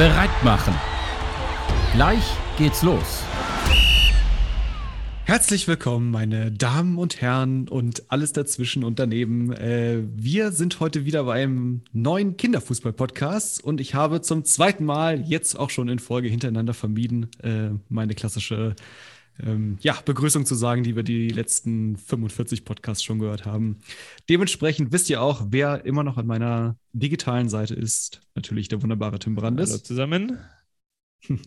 bereit machen. Gleich geht's los. Herzlich willkommen, meine Damen und Herren und alles dazwischen und daneben. Äh, wir sind heute wieder beim neuen Kinderfußball-Podcast und ich habe zum zweiten Mal jetzt auch schon in Folge hintereinander vermieden, äh, meine klassische ähm, ja, Begrüßung zu sagen, die wir die letzten 45 Podcasts schon gehört haben. Dementsprechend wisst ihr auch, wer immer noch an meiner digitalen Seite ist. Natürlich der wunderbare Tim Brandes. Hallo zusammen.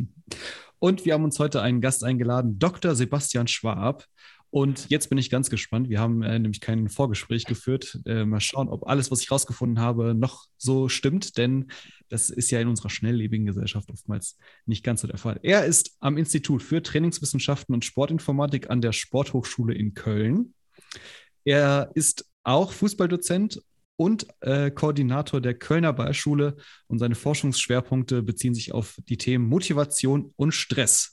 Und wir haben uns heute einen Gast eingeladen, Dr. Sebastian Schwab. Und jetzt bin ich ganz gespannt. Wir haben äh, nämlich kein Vorgespräch geführt. Äh, mal schauen, ob alles, was ich rausgefunden habe, noch so stimmt, denn das ist ja in unserer schnelllebigen Gesellschaft oftmals nicht ganz so der Fall. Er ist am Institut für Trainingswissenschaften und Sportinformatik an der Sporthochschule in Köln. Er ist auch Fußballdozent und äh, Koordinator der Kölner Ballschule und seine Forschungsschwerpunkte beziehen sich auf die Themen Motivation und Stress.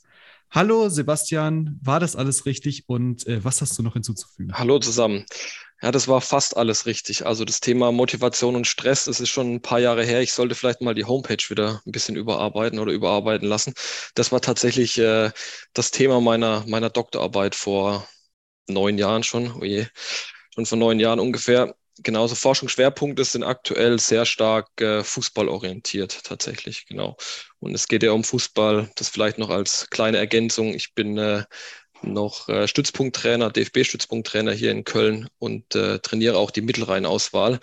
Hallo Sebastian, war das alles richtig und äh, was hast du noch hinzuzufügen? Hallo zusammen. Ja, das war fast alles richtig. Also das Thema Motivation und Stress, das ist schon ein paar Jahre her. Ich sollte vielleicht mal die Homepage wieder ein bisschen überarbeiten oder überarbeiten lassen. Das war tatsächlich äh, das Thema meiner, meiner Doktorarbeit vor neun Jahren schon. Oh je, schon vor neun Jahren ungefähr genauso Forschungsschwerpunkte sind aktuell sehr stark äh, fußballorientiert tatsächlich, genau. Und es geht ja um Fußball, das vielleicht noch als kleine Ergänzung. Ich bin äh, noch äh, Stützpunkttrainer, DFB-Stützpunkttrainer hier in Köln und äh, trainiere auch die Mittelrheinauswahl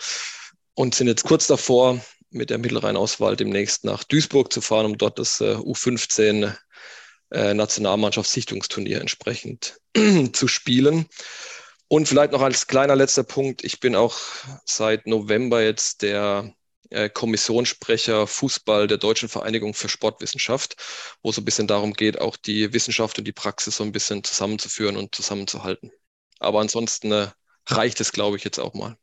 und sind jetzt kurz davor, mit der Mittelrheinauswahl demnächst nach Duisburg zu fahren, um dort das äh, U15 äh, Nationalmannschaftssichtungsturnier entsprechend zu spielen. Und vielleicht noch als kleiner letzter Punkt, ich bin auch seit November jetzt der äh, Kommissionssprecher Fußball der Deutschen Vereinigung für Sportwissenschaft, wo es ein bisschen darum geht, auch die Wissenschaft und die Praxis so ein bisschen zusammenzuführen und zusammenzuhalten. Aber ansonsten äh, reicht es, glaube ich, jetzt auch mal.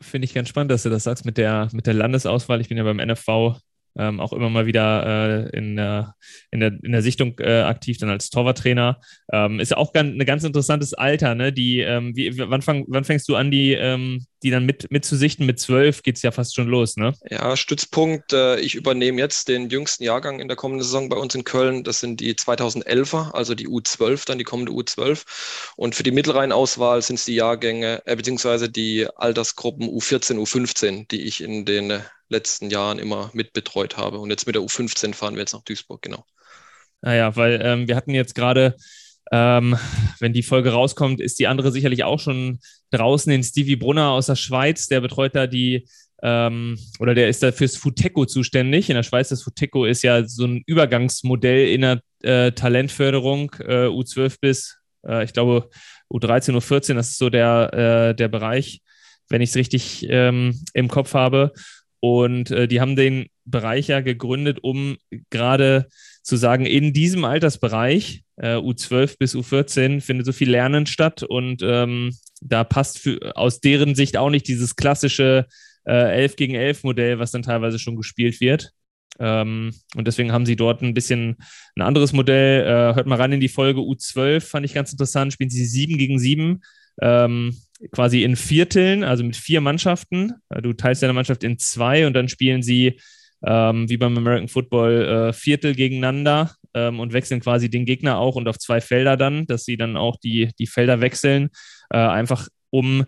Finde ich ganz spannend, dass du das sagst mit der, mit der Landesauswahl. Ich bin ja beim NFV ähm, auch immer mal wieder äh, in, der, in, der, in der Sichtung äh, aktiv, dann als Torwarttrainer. Ähm, ist ja auch ganz, ein ganz interessantes Alter, ne? Die, ähm, wie, wann, fang, wann fängst du an, die, ähm, die dann mit, mitzusichten? Mit zwölf geht es ja fast schon los, ne? Ja, Stützpunkt. Äh, ich übernehme jetzt den jüngsten Jahrgang in der kommenden Saison bei uns in Köln. Das sind die 2011er, also die U12, dann die kommende U12. Und für die Mittelrheinauswahl sind es die Jahrgänge, äh, beziehungsweise die Altersgruppen U14, U15, die ich in den letzten Jahren immer mitbetreut habe. Und jetzt mit der U15 fahren wir jetzt nach Duisburg, genau. Naja, ah weil ähm, wir hatten jetzt gerade, ähm, wenn die Folge rauskommt, ist die andere sicherlich auch schon draußen, den Stevie Brunner aus der Schweiz, der betreut da die ähm, oder der ist da fürs Futeco zuständig. In der Schweiz, das Futeco ist ja so ein Übergangsmodell in der äh, Talentförderung, äh, U12 bis, äh, ich glaube, U13, U14, das ist so der, äh, der Bereich, wenn ich es richtig ähm, im Kopf habe. Und äh, die haben den Bereich ja gegründet, um gerade zu sagen, in diesem Altersbereich, äh, U12 bis U14, findet so viel Lernen statt und ähm, da passt für, aus deren Sicht auch nicht dieses klassische äh, 11 gegen 11 Modell, was dann teilweise schon gespielt wird. Ähm, und deswegen haben sie dort ein bisschen ein anderes Modell. Äh, hört mal rein in die Folge U12, fand ich ganz interessant. Spielen sie 7 gegen 7 ähm, quasi in Vierteln, also mit vier Mannschaften. Äh, du teilst deine Mannschaft in zwei und dann spielen sie ähm, wie beim American Football äh, Viertel gegeneinander ähm, und wechseln quasi den Gegner auch und auf zwei Felder dann, dass sie dann auch die, die Felder wechseln, äh, einfach um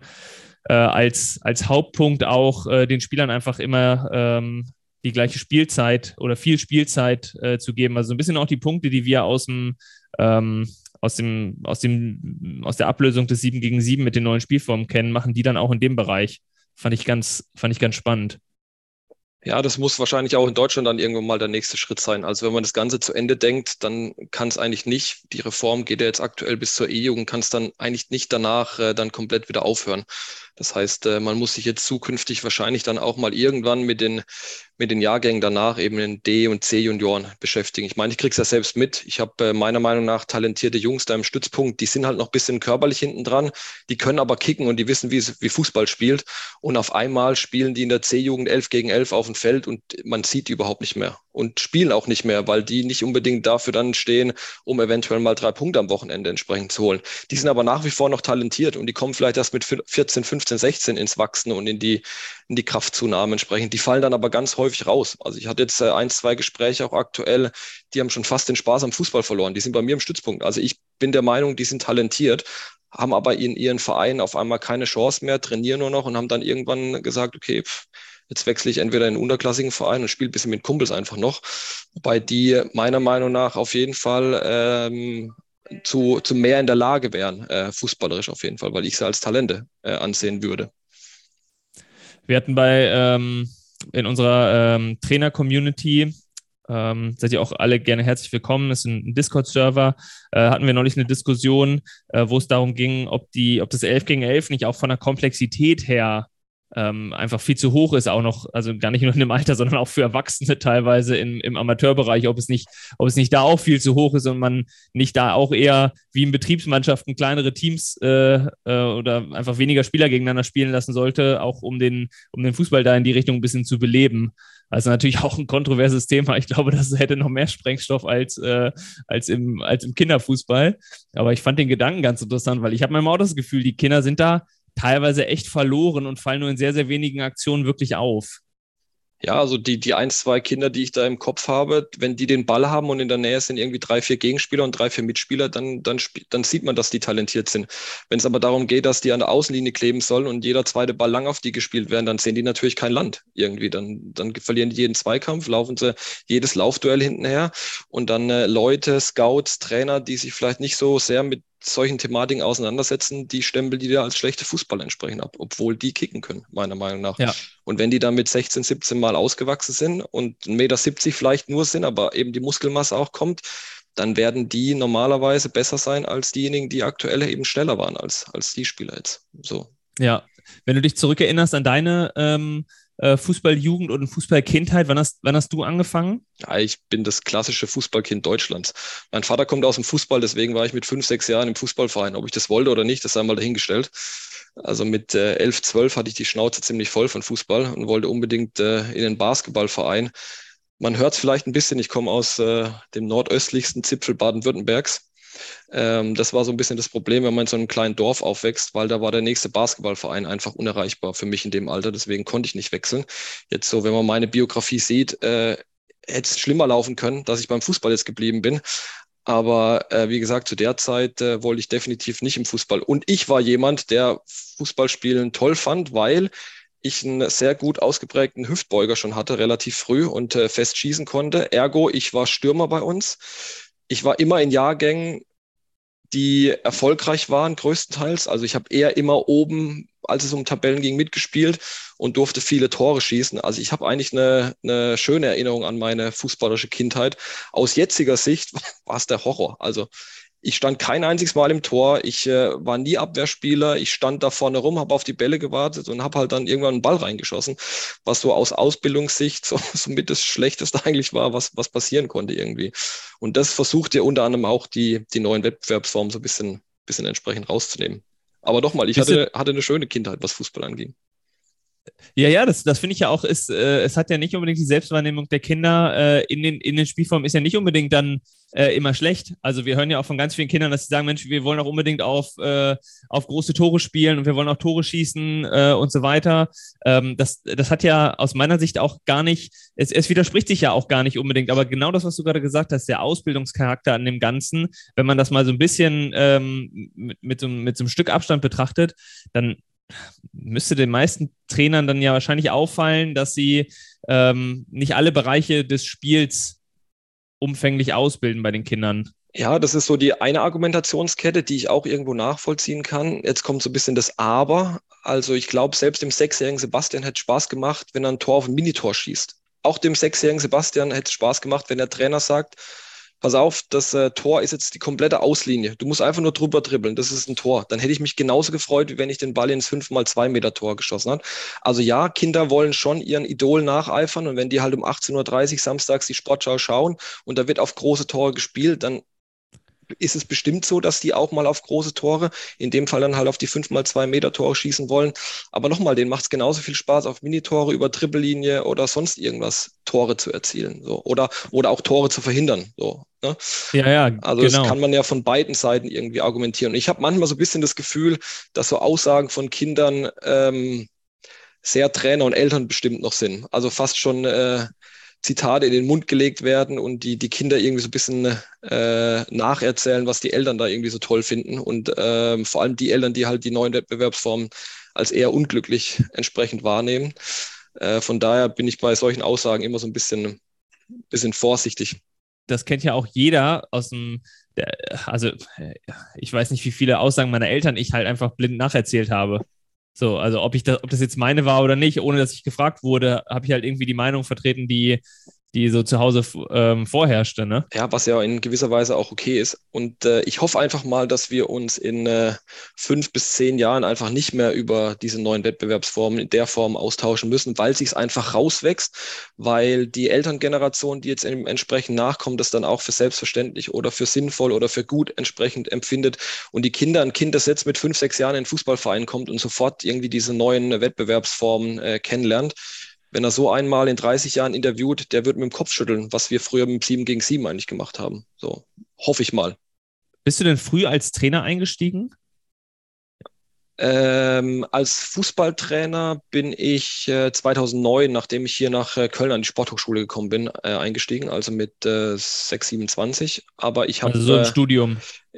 äh, als, als Hauptpunkt auch äh, den Spielern einfach immer ähm, die gleiche Spielzeit oder viel Spielzeit äh, zu geben. Also ein bisschen auch die Punkte, die wir aus dem ähm, aus, dem, aus, dem, aus der Ablösung des 7 gegen 7 mit den neuen Spielformen kennen, machen die dann auch in dem Bereich. Fand ich ganz, fand ich ganz spannend. Ja, das muss wahrscheinlich auch in Deutschland dann irgendwann mal der nächste Schritt sein. Also wenn man das Ganze zu Ende denkt, dann kann es eigentlich nicht, die Reform geht ja jetzt aktuell bis zur E-Jugend, kann es dann eigentlich nicht danach äh, dann komplett wieder aufhören. Das heißt, äh, man muss sich jetzt zukünftig wahrscheinlich dann auch mal irgendwann mit den, mit den Jahrgängen danach eben in D- und C-Junioren beschäftigen. Ich meine, ich kriege es ja selbst mit. Ich habe äh, meiner Meinung nach talentierte Jungs da im Stützpunkt, die sind halt noch ein bisschen körperlich hinten dran, die können aber kicken und die wissen, wie, wie Fußball spielt. Und auf einmal spielen die in der C-Jugend 11 gegen 11 auf dem Feld und man sieht die überhaupt nicht mehr. und spielen auch nicht mehr, weil die nicht unbedingt dafür dann stehen, um eventuell mal drei Punkte am Wochenende entsprechend zu holen. Die sind aber nach wie vor noch talentiert und die kommen vielleicht erst mit 14, 15, 16 ins Wachsen und in die, in die Kraftzunahme entsprechend. Die fallen dann aber ganz häufig raus. Also ich hatte jetzt äh, ein, zwei Gespräche auch aktuell, die haben schon fast den Spaß am Fußball verloren. Die sind bei mir im Stützpunkt. Also ich bin der Meinung, die sind talentiert, haben aber in ihren Vereinen auf einmal keine Chance mehr, trainieren nur noch und haben dann irgendwann gesagt, okay, pff, Jetzt wechsle ich entweder in einen unterklassigen Verein und spiele ein bisschen mit Kumpels einfach noch. Wobei die meiner Meinung nach auf jeden Fall ähm, zu, zu mehr in der Lage wären, äh, fußballerisch auf jeden Fall, weil ich sie als Talente äh, ansehen würde. Wir hatten bei ähm, in unserer ähm, Trainer-Community ähm, seid ihr auch alle gerne herzlich willkommen. Das ist ein Discord-Server. Äh, hatten wir neulich eine Diskussion, äh, wo es darum ging, ob, die, ob das 11 gegen 11 nicht auch von der Komplexität her ähm, einfach viel zu hoch ist, auch noch, also gar nicht nur in dem Alter, sondern auch für Erwachsene teilweise im, im Amateurbereich, ob es nicht, ob es nicht da auch viel zu hoch ist und man nicht da auch eher wie in Betriebsmannschaften kleinere Teams äh, äh, oder einfach weniger Spieler gegeneinander spielen lassen sollte, auch um den, um den Fußball da in die Richtung ein bisschen zu beleben. Also natürlich auch ein kontroverses Thema. Ich glaube, das hätte noch mehr Sprengstoff als, äh, als, im, als im Kinderfußball. Aber ich fand den Gedanken ganz interessant, weil ich habe manchmal auch das Gefühl, die Kinder sind da teilweise echt verloren und fallen nur in sehr, sehr wenigen Aktionen wirklich auf. Ja, also die, die ein, zwei Kinder, die ich da im Kopf habe, wenn die den Ball haben und in der Nähe sind irgendwie drei, vier Gegenspieler und drei, vier Mitspieler, dann, dann, dann sieht man, dass die talentiert sind. Wenn es aber darum geht, dass die an der Außenlinie kleben sollen und jeder zweite Ball lang auf die gespielt werden, dann sehen die natürlich kein Land irgendwie. Dann, dann verlieren die jeden Zweikampf, laufen sie jedes Laufduell hintenher und dann äh, Leute, Scouts, Trainer, die sich vielleicht nicht so sehr mit solchen Thematiken auseinandersetzen, die stempeln die da als schlechte Fußballer entsprechend ab, obwohl die kicken können, meiner Meinung nach. Ja. Und wenn die dann mit 16, 17 Mal ausgewachsen sind und 1,70 Meter vielleicht nur sind, aber eben die Muskelmasse auch kommt, dann werden die normalerweise besser sein als diejenigen, die aktuell eben schneller waren als, als die Spieler jetzt. So. Ja, wenn du dich zurückerinnerst an deine ähm, äh, Fußballjugend und Fußballkindheit? Wann hast, wann hast du angefangen? Ja, ich bin das klassische Fußballkind Deutschlands. Mein Vater kommt aus dem Fußball, deswegen war ich mit fünf, sechs Jahren im Fußballverein. Ob ich das wollte oder nicht, das sei mal dahingestellt. Also mit äh, elf, zwölf hatte ich die Schnauze ziemlich voll von Fußball und wollte unbedingt äh, in den Basketballverein. Man hört es vielleicht ein bisschen, ich komme aus äh, dem nordöstlichsten Zipfel Baden-Württembergs. Ähm, das war so ein bisschen das Problem, wenn man in so einem kleinen Dorf aufwächst, weil da war der nächste Basketballverein einfach unerreichbar für mich in dem Alter. Deswegen konnte ich nicht wechseln. Jetzt so, wenn man meine Biografie sieht, äh, hätte es schlimmer laufen können, dass ich beim Fußball jetzt geblieben bin. Aber äh, wie gesagt, zu der Zeit äh, wollte ich definitiv nicht im Fußball. Und ich war jemand, der Fußballspielen toll fand, weil ich einen sehr gut ausgeprägten Hüftbeuger schon hatte, relativ früh und äh, fest schießen konnte. Ergo, ich war Stürmer bei uns ich war immer in Jahrgängen, die erfolgreich waren, größtenteils. Also ich habe eher immer oben, als es um Tabellen ging, mitgespielt und durfte viele Tore schießen. Also ich habe eigentlich eine, eine schöne Erinnerung an meine fußballische Kindheit. Aus jetziger Sicht war es der Horror. Also ich stand kein einziges Mal im Tor. Ich äh, war nie Abwehrspieler. Ich stand da vorne rum, habe auf die Bälle gewartet und habe halt dann irgendwann einen Ball reingeschossen, was so aus Ausbildungssicht so, somit das Schlechteste eigentlich war, was, was passieren konnte irgendwie. Und das versucht ja unter anderem auch die, die neuen Wettbewerbsformen so ein bisschen, bisschen entsprechend rauszunehmen. Aber doch mal, ich hatte, hatte eine schöne Kindheit, was Fußball anging. Ja, ja, das, das finde ich ja auch, ist, äh, es hat ja nicht unbedingt die Selbstwahrnehmung der Kinder äh, in, den, in den Spielformen ist ja nicht unbedingt dann äh, immer schlecht. Also wir hören ja auch von ganz vielen Kindern, dass sie sagen, Mensch, wir wollen auch unbedingt auf, äh, auf große Tore spielen und wir wollen auch Tore schießen äh, und so weiter. Ähm, das, das hat ja aus meiner Sicht auch gar nicht, es, es widerspricht sich ja auch gar nicht unbedingt, aber genau das, was du gerade gesagt hast, der Ausbildungscharakter an dem Ganzen, wenn man das mal so ein bisschen ähm, mit, mit, so, mit so einem Stück Abstand betrachtet, dann müsste den meisten Trainern dann ja wahrscheinlich auffallen, dass sie ähm, nicht alle Bereiche des Spiels umfänglich ausbilden bei den Kindern. Ja, das ist so die eine Argumentationskette, die ich auch irgendwo nachvollziehen kann. Jetzt kommt so ein bisschen das Aber. Also ich glaube, selbst dem sechsjährigen Sebastian hätte Spaß gemacht, wenn er ein Tor auf ein Minitor schießt. Auch dem sechsjährigen Sebastian hätte es Spaß gemacht, wenn der Trainer sagt, pass auf, das äh, Tor ist jetzt die komplette Auslinie. Du musst einfach nur drüber dribbeln, das ist ein Tor. Dann hätte ich mich genauso gefreut, wie wenn ich den Ball ins 5x2 Meter Tor geschossen habe. Also ja, Kinder wollen schon ihren Idol nacheifern und wenn die halt um 18.30 Uhr samstags die Sportschau schauen und da wird auf große Tore gespielt, dann ist es bestimmt so, dass die auch mal auf große Tore, in dem Fall dann halt auf die 5 mal 2 Meter Tore schießen wollen. Aber nochmal, denen macht es genauso viel Spaß, auf Minitore über Trippellinie oder sonst irgendwas Tore zu erzielen. So. Oder, oder auch Tore zu verhindern. So, ne? Ja, ja. Also genau. das kann man ja von beiden Seiten irgendwie argumentieren. Und ich habe manchmal so ein bisschen das Gefühl, dass so Aussagen von Kindern ähm, sehr Trainer und Eltern bestimmt noch sind. Also fast schon äh, Zitate in den Mund gelegt werden und die, die Kinder irgendwie so ein bisschen äh, nacherzählen, was die Eltern da irgendwie so toll finden. Und ähm, vor allem die Eltern, die halt die neuen Wettbewerbsformen als eher unglücklich entsprechend wahrnehmen. Äh, von daher bin ich bei solchen Aussagen immer so ein bisschen, bisschen vorsichtig. Das kennt ja auch jeder aus dem, also ich weiß nicht, wie viele Aussagen meiner Eltern ich halt einfach blind nacherzählt habe. So, also ob ich das, ob das jetzt meine war oder nicht, ohne dass ich gefragt wurde, habe ich halt irgendwie die Meinung vertreten, die die so zu Hause ähm, vorherrschte. Ne? Ja, was ja in gewisser Weise auch okay ist. Und äh, ich hoffe einfach mal, dass wir uns in äh, fünf bis zehn Jahren einfach nicht mehr über diese neuen Wettbewerbsformen in der Form austauschen müssen, weil sich es einfach rauswächst, weil die Elterngeneration, die jetzt entsprechend nachkommt, das dann auch für selbstverständlich oder für sinnvoll oder für gut entsprechend empfindet. Und die Kinder, ein Kind, das jetzt mit fünf, sechs Jahren in den Fußballverein kommt und sofort irgendwie diese neuen Wettbewerbsformen äh, kennenlernt, wenn er so einmal in 30 Jahren interviewt, der wird mit dem Kopf schütteln, was wir früher mit 7 gegen 7 eigentlich gemacht haben. So, hoffe ich mal. Bist du denn früh als Trainer eingestiegen? Ähm, als Fußballtrainer bin ich äh, 2009, nachdem ich hier nach äh, Köln an die Sporthochschule gekommen bin, äh, eingestiegen, also mit äh, 6, 27. Aber ich habe. Also so ein äh, Studium.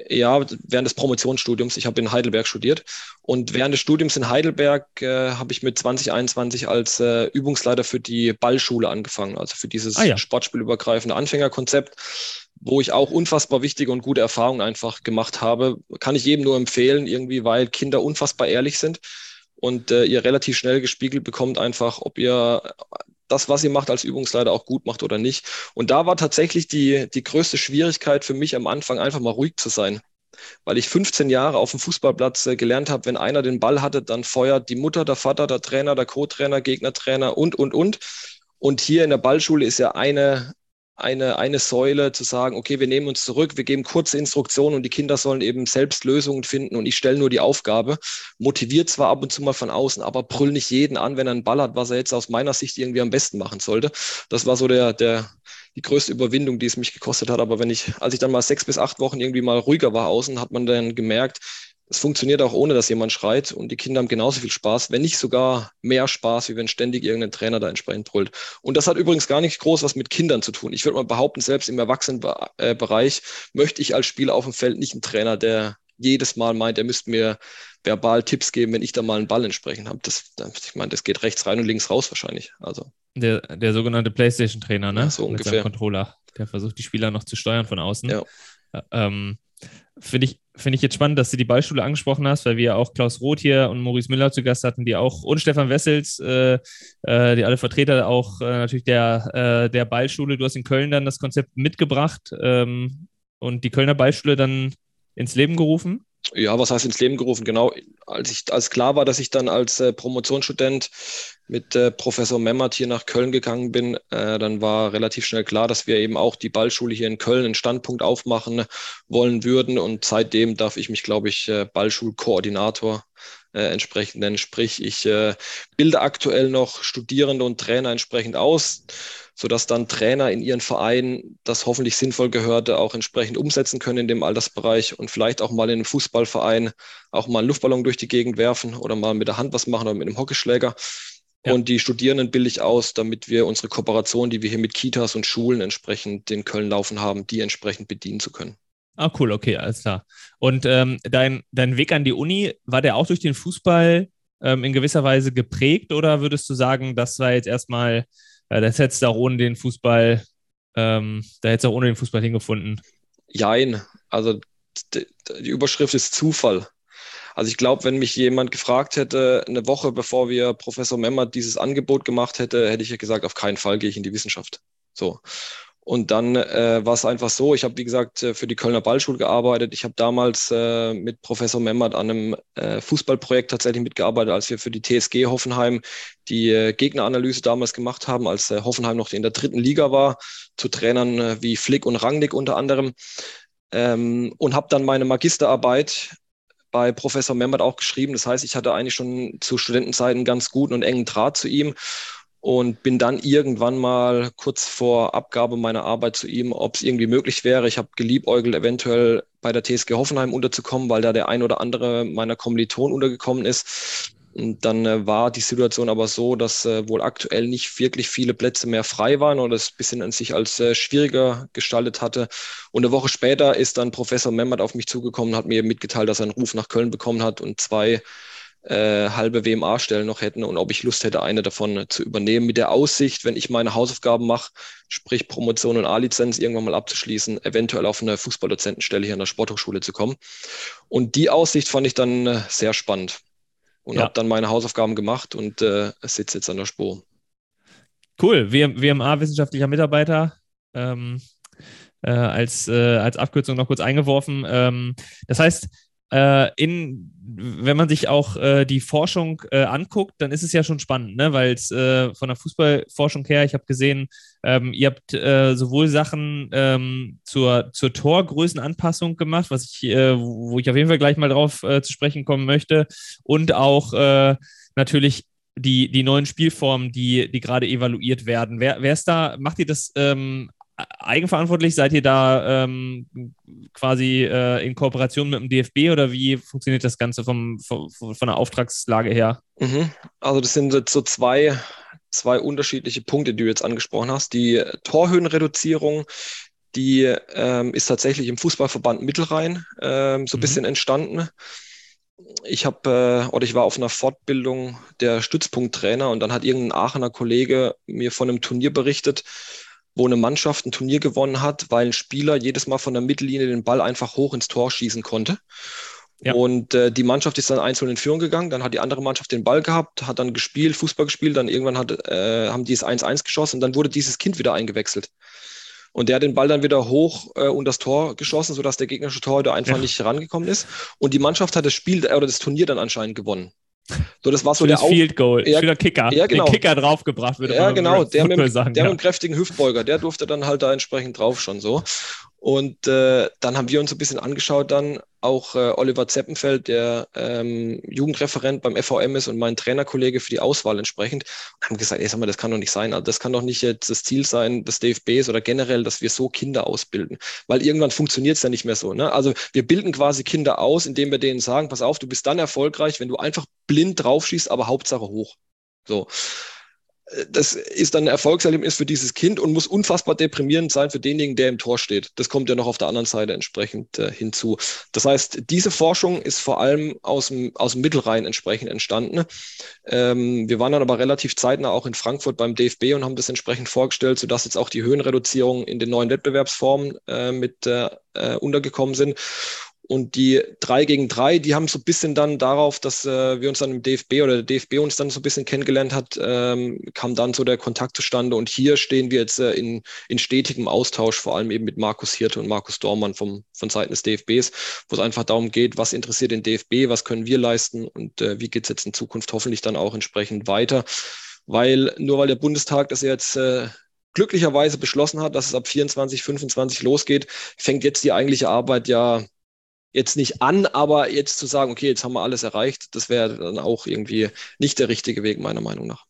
Ja, während des Promotionsstudiums. Ich habe in Heidelberg studiert. Und während des Studiums in Heidelberg äh, habe ich mit 2021 als äh, Übungsleiter für die Ballschule angefangen, also für dieses ah, ja. sportspielübergreifende Anfängerkonzept wo ich auch unfassbar wichtige und gute Erfahrungen einfach gemacht habe. Kann ich jedem nur empfehlen, irgendwie, weil Kinder unfassbar ehrlich sind und äh, ihr relativ schnell gespiegelt bekommt, einfach, ob ihr das, was ihr macht als Übungsleiter, auch gut macht oder nicht. Und da war tatsächlich die, die größte Schwierigkeit für mich am Anfang, einfach mal ruhig zu sein. Weil ich 15 Jahre auf dem Fußballplatz äh, gelernt habe, wenn einer den Ball hatte, dann feuert die Mutter, der Vater, der Trainer, der Co-Trainer, Gegnertrainer und, und, und. Und hier in der Ballschule ist ja eine, eine, eine Säule zu sagen, okay, wir nehmen uns zurück, wir geben kurze Instruktionen und die Kinder sollen eben selbst Lösungen finden und ich stelle nur die Aufgabe. Motiviert zwar ab und zu mal von außen, aber brüll nicht jeden an, wenn er einen Ball hat, was er jetzt aus meiner Sicht irgendwie am besten machen sollte. Das war so der, der, die größte Überwindung, die es mich gekostet hat. Aber wenn ich, als ich dann mal sechs bis acht Wochen irgendwie mal ruhiger war außen, hat man dann gemerkt, es funktioniert auch ohne, dass jemand schreit und die Kinder haben genauso viel Spaß, wenn nicht sogar mehr Spaß, wie wenn ständig irgendein Trainer da entsprechend brüllt. Und das hat übrigens gar nicht groß was mit Kindern zu tun. Ich würde mal behaupten, selbst im Erwachsenenbereich möchte ich als Spieler auf dem Feld nicht einen Trainer, der jedes Mal meint, er müsste mir verbal Tipps geben, wenn ich da mal einen Ball entsprechend habe. Das, ich meine, das geht rechts rein und links raus wahrscheinlich. Also. Der, der sogenannte PlayStation-Trainer, ne? Ja, so Mit ungefähr. Controller, der versucht, die Spieler noch zu steuern von außen. Ja. Ähm, Finde ich, find ich jetzt spannend, dass du die Ballschule angesprochen hast, weil wir auch Klaus Roth hier und Maurice Müller zu Gast hatten, die auch, und Stefan Wessels, äh, äh, die alle Vertreter auch äh, natürlich der, äh, der Ballschule. Du hast in Köln dann das Konzept mitgebracht ähm, und die Kölner Ballschule dann ins Leben gerufen. Ja, was heißt ins Leben gerufen? Genau, als ich als klar war, dass ich dann als äh, Promotionsstudent mit äh, Professor Memmert hier nach Köln gegangen bin, äh, dann war relativ schnell klar, dass wir eben auch die Ballschule hier in Köln einen Standpunkt aufmachen wollen würden. Und seitdem darf ich mich, glaube ich, äh, Ballschulkoordinator äh, entsprechend nennen. Sprich, ich äh, bilde aktuell noch Studierende und Trainer entsprechend aus sodass dann Trainer in ihren Vereinen das hoffentlich sinnvoll Gehörte auch entsprechend umsetzen können in dem Altersbereich und vielleicht auch mal in einem Fußballverein auch mal einen Luftballon durch die Gegend werfen oder mal mit der Hand was machen oder mit einem Hockeyschläger. Ja. Und die Studierenden bilde ich aus, damit wir unsere Kooperation, die wir hier mit Kitas und Schulen entsprechend in Köln laufen haben, die entsprechend bedienen zu können. Ah, cool, okay, alles klar. Und ähm, dein, dein Weg an die Uni, war der auch durch den Fußball ähm, in gewisser Weise geprägt oder würdest du sagen, das war jetzt erstmal äh, das hättest du auch ohne den Fußball, ähm, da hättest du auch ohne den Fußball hingefunden. Jein, also die Überschrift ist Zufall. Also ich glaube, wenn mich jemand gefragt hätte, eine Woche bevor wir Professor Memmert dieses Angebot gemacht hätte, hätte ich ja gesagt, auf keinen Fall gehe ich in die Wissenschaft. So. Und dann äh, war es einfach so, ich habe, wie gesagt, äh, für die Kölner Ballschule gearbeitet. Ich habe damals äh, mit Professor Memmert an einem äh, Fußballprojekt tatsächlich mitgearbeitet, als wir für die TSG Hoffenheim die äh, Gegneranalyse damals gemacht haben, als äh, Hoffenheim noch in der dritten Liga war, zu Trainern wie Flick und Rangnick unter anderem. ähm, und habe dann meine Magisterarbeit bei Professor Membert auch geschrieben. Das heißt, ich hatte eigentlich schon zu Studentenzeiten ganz guten und engen Draht zu ihm und bin dann irgendwann mal kurz vor Abgabe meiner Arbeit zu ihm, ob es irgendwie möglich wäre. Ich habe geliebäugelt, eventuell bei der TSG Hoffenheim unterzukommen, weil da der ein oder andere meiner Kommilitonen untergekommen ist. Und dann äh, war die Situation aber so, dass äh, wohl aktuell nicht wirklich viele Plätze mehr frei waren oder es ein bisschen an sich als äh, schwieriger gestaltet hatte. Und eine Woche später ist dann Professor Memmert auf mich zugekommen und hat mir mitgeteilt, dass er einen Ruf nach Köln bekommen hat und zwei äh, halbe WMA-Stellen noch hätten und ob ich Lust hätte, eine davon zu übernehmen, mit der Aussicht, wenn ich meine Hausaufgaben mache, sprich Promotion und A-Lizenz irgendwann mal abzuschließen, eventuell auf eine Fußballdozentenstelle hier an der Sporthochschule zu kommen. Und die Aussicht fand ich dann äh, sehr spannend und ja. habe dann meine Hausaufgaben gemacht und äh, sitze jetzt an der Spur. Cool, WMA wissenschaftlicher Mitarbeiter. Ähm, äh, als, äh, als Abkürzung noch kurz eingeworfen. Ähm, das heißt, äh, in, wenn man sich auch äh, die Forschung äh, anguckt, dann ist es ja schon spannend, ne? weil es äh, von der Fußballforschung her, ich habe gesehen, ähm, ihr habt äh, sowohl Sachen ähm, zur, zur Torgrößenanpassung gemacht, was ich, äh, wo ich auf jeden Fall gleich mal drauf zu sprechen kommen möchte, und auch natürlich die, die neuen Spielformen, die, die gerade evaluiert werden. Wer, wer ist da, macht ihr das ähm, eigenverantwortlich? Seid ihr da ähm, quasi äh, in Kooperation mit dem DFB oder wie funktioniert das Ganze vom, vom von der Auftragslage her? Mhm. Also das sind so zwei, zwei unterschiedliche Punkte, die du jetzt angesprochen hast. Die Torhöhenreduzierung, die ähm, ist tatsächlich im Fußballverband Mittelrhein ähm, so ein mhm. bisschen entstanden. Ich habe äh, oder ich war auf einer Fortbildung der Stützpunkttrainer und dann hat irgendein Aachener Kollege mir von einem Turnier berichtet, wo eine Mannschaft ein Turnier gewonnen hat, weil ein Spieler jedes Mal von der Mittellinie den Ball einfach hoch ins Tor schießen konnte. Ja. Und äh, die Mannschaft ist dann einzeln in Führung gegangen, dann hat die andere Mannschaft den Ball gehabt, hat dann gespielt, Fußball gespielt, dann irgendwann hat, äh, haben die es 1-1 geschossen und dann wurde dieses Kind wieder eingewechselt. Und der hat den Ball dann wieder hoch äh, und das Tor geschossen, sodass der gegnerische Torhüter einfach ja. nicht rangekommen ist. Und die Mannschaft hat das Spiel oder das Turnier dann anscheinend gewonnen. So, das war so der Field Goal, ja, für Kicker, ja, genau. den Kicker draufgebracht wird. Ja, genau, der, mit, der mit dem kräftigen Hüftbeuger, der durfte dann halt da entsprechend drauf schon so. Und äh, dann haben wir uns ein bisschen angeschaut, dann auch äh, Oliver Zeppenfeld, der ähm, Jugendreferent beim FVM ist und mein Trainerkollege für die Auswahl entsprechend, haben gesagt, ey, sag mal, das kann doch nicht sein. Also das kann doch nicht jetzt das Ziel sein des DFBs oder generell, dass wir so Kinder ausbilden. Weil irgendwann funktioniert es ja nicht mehr so. Ne? Also wir bilden quasi Kinder aus, indem wir denen sagen, pass auf, du bist dann erfolgreich, wenn du einfach blind draufschießt, aber Hauptsache hoch. So das ist dann ein Erfolgserlebnis für dieses Kind und muss unfassbar deprimierend sein für denjenigen, der im Tor steht. Das kommt ja noch auf der anderen Seite entsprechend äh, hinzu. Das heißt, diese Forschung ist vor allem aus dem, aus dem Mittelrhein entsprechend entstanden. Ähm, wir waren dann aber relativ zeitnah auch in Frankfurt beim DFB und haben das entsprechend vorgestellt, sodass jetzt auch die Höhenreduzierungen in den neuen Wettbewerbsformen äh, mit äh, äh untergekommen sind. Und die 3 gegen 3, die haben so ein bisschen dann darauf, dass äh, wir uns dann im DFB oder der DFB uns dann so ein bisschen kennengelernt hat, ähm, kam dann so der Kontakt zustande. Und hier stehen wir jetzt äh, in, in stetigem Austausch, vor allem eben mit Markus Hirte und Markus Dormann vom, von Seiten des DFBs, wo es einfach darum geht, was interessiert den DFB, was können wir leisten und äh, wie geht es jetzt in Zukunft hoffentlich dann auch entsprechend weiter. Weil nur weil der Bundestag das jetzt äh, glücklicherweise beschlossen hat, dass es ab 24, 25 losgeht, fängt jetzt die eigentliche Arbeit ja jetzt nicht an, aber jetzt zu sagen, okay, jetzt haben wir alles erreicht, das wäre dann auch irgendwie nicht der richtige Weg, meiner Meinung nach.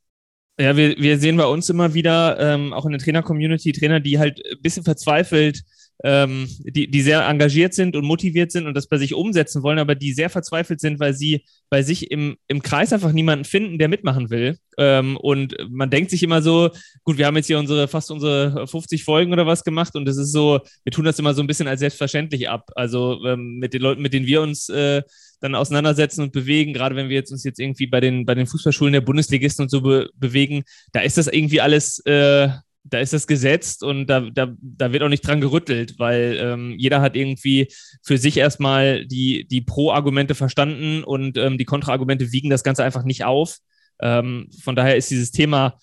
Ja, wir, wir sehen bei uns immer wieder, ähm, auch in der Trainer-Community, Trainer, die halt ein bisschen verzweifelt ähm, die, die sehr engagiert sind und motiviert sind und das bei sich umsetzen wollen, aber die sehr verzweifelt sind, weil sie bei sich im, im Kreis einfach niemanden finden, der mitmachen will. Ähm, und man denkt sich immer so, gut, wir haben jetzt hier unsere fast unsere 50 Folgen oder was gemacht und das ist so, wir tun das immer so ein bisschen als selbstverständlich ab. Also ähm, mit den Leuten, mit denen wir uns äh, dann auseinandersetzen und bewegen, gerade wenn wir jetzt uns jetzt irgendwie bei den, bei den Fußballschulen der Bundesligisten und so be bewegen, da ist das irgendwie alles äh, da ist das gesetzt und da, da, da wird auch nicht dran gerüttelt, weil ähm, jeder hat irgendwie für sich erstmal die, die Pro-Argumente verstanden und ähm, die Kontra-Argumente wiegen das Ganze einfach nicht auf. Ähm, von daher ist dieses Thema,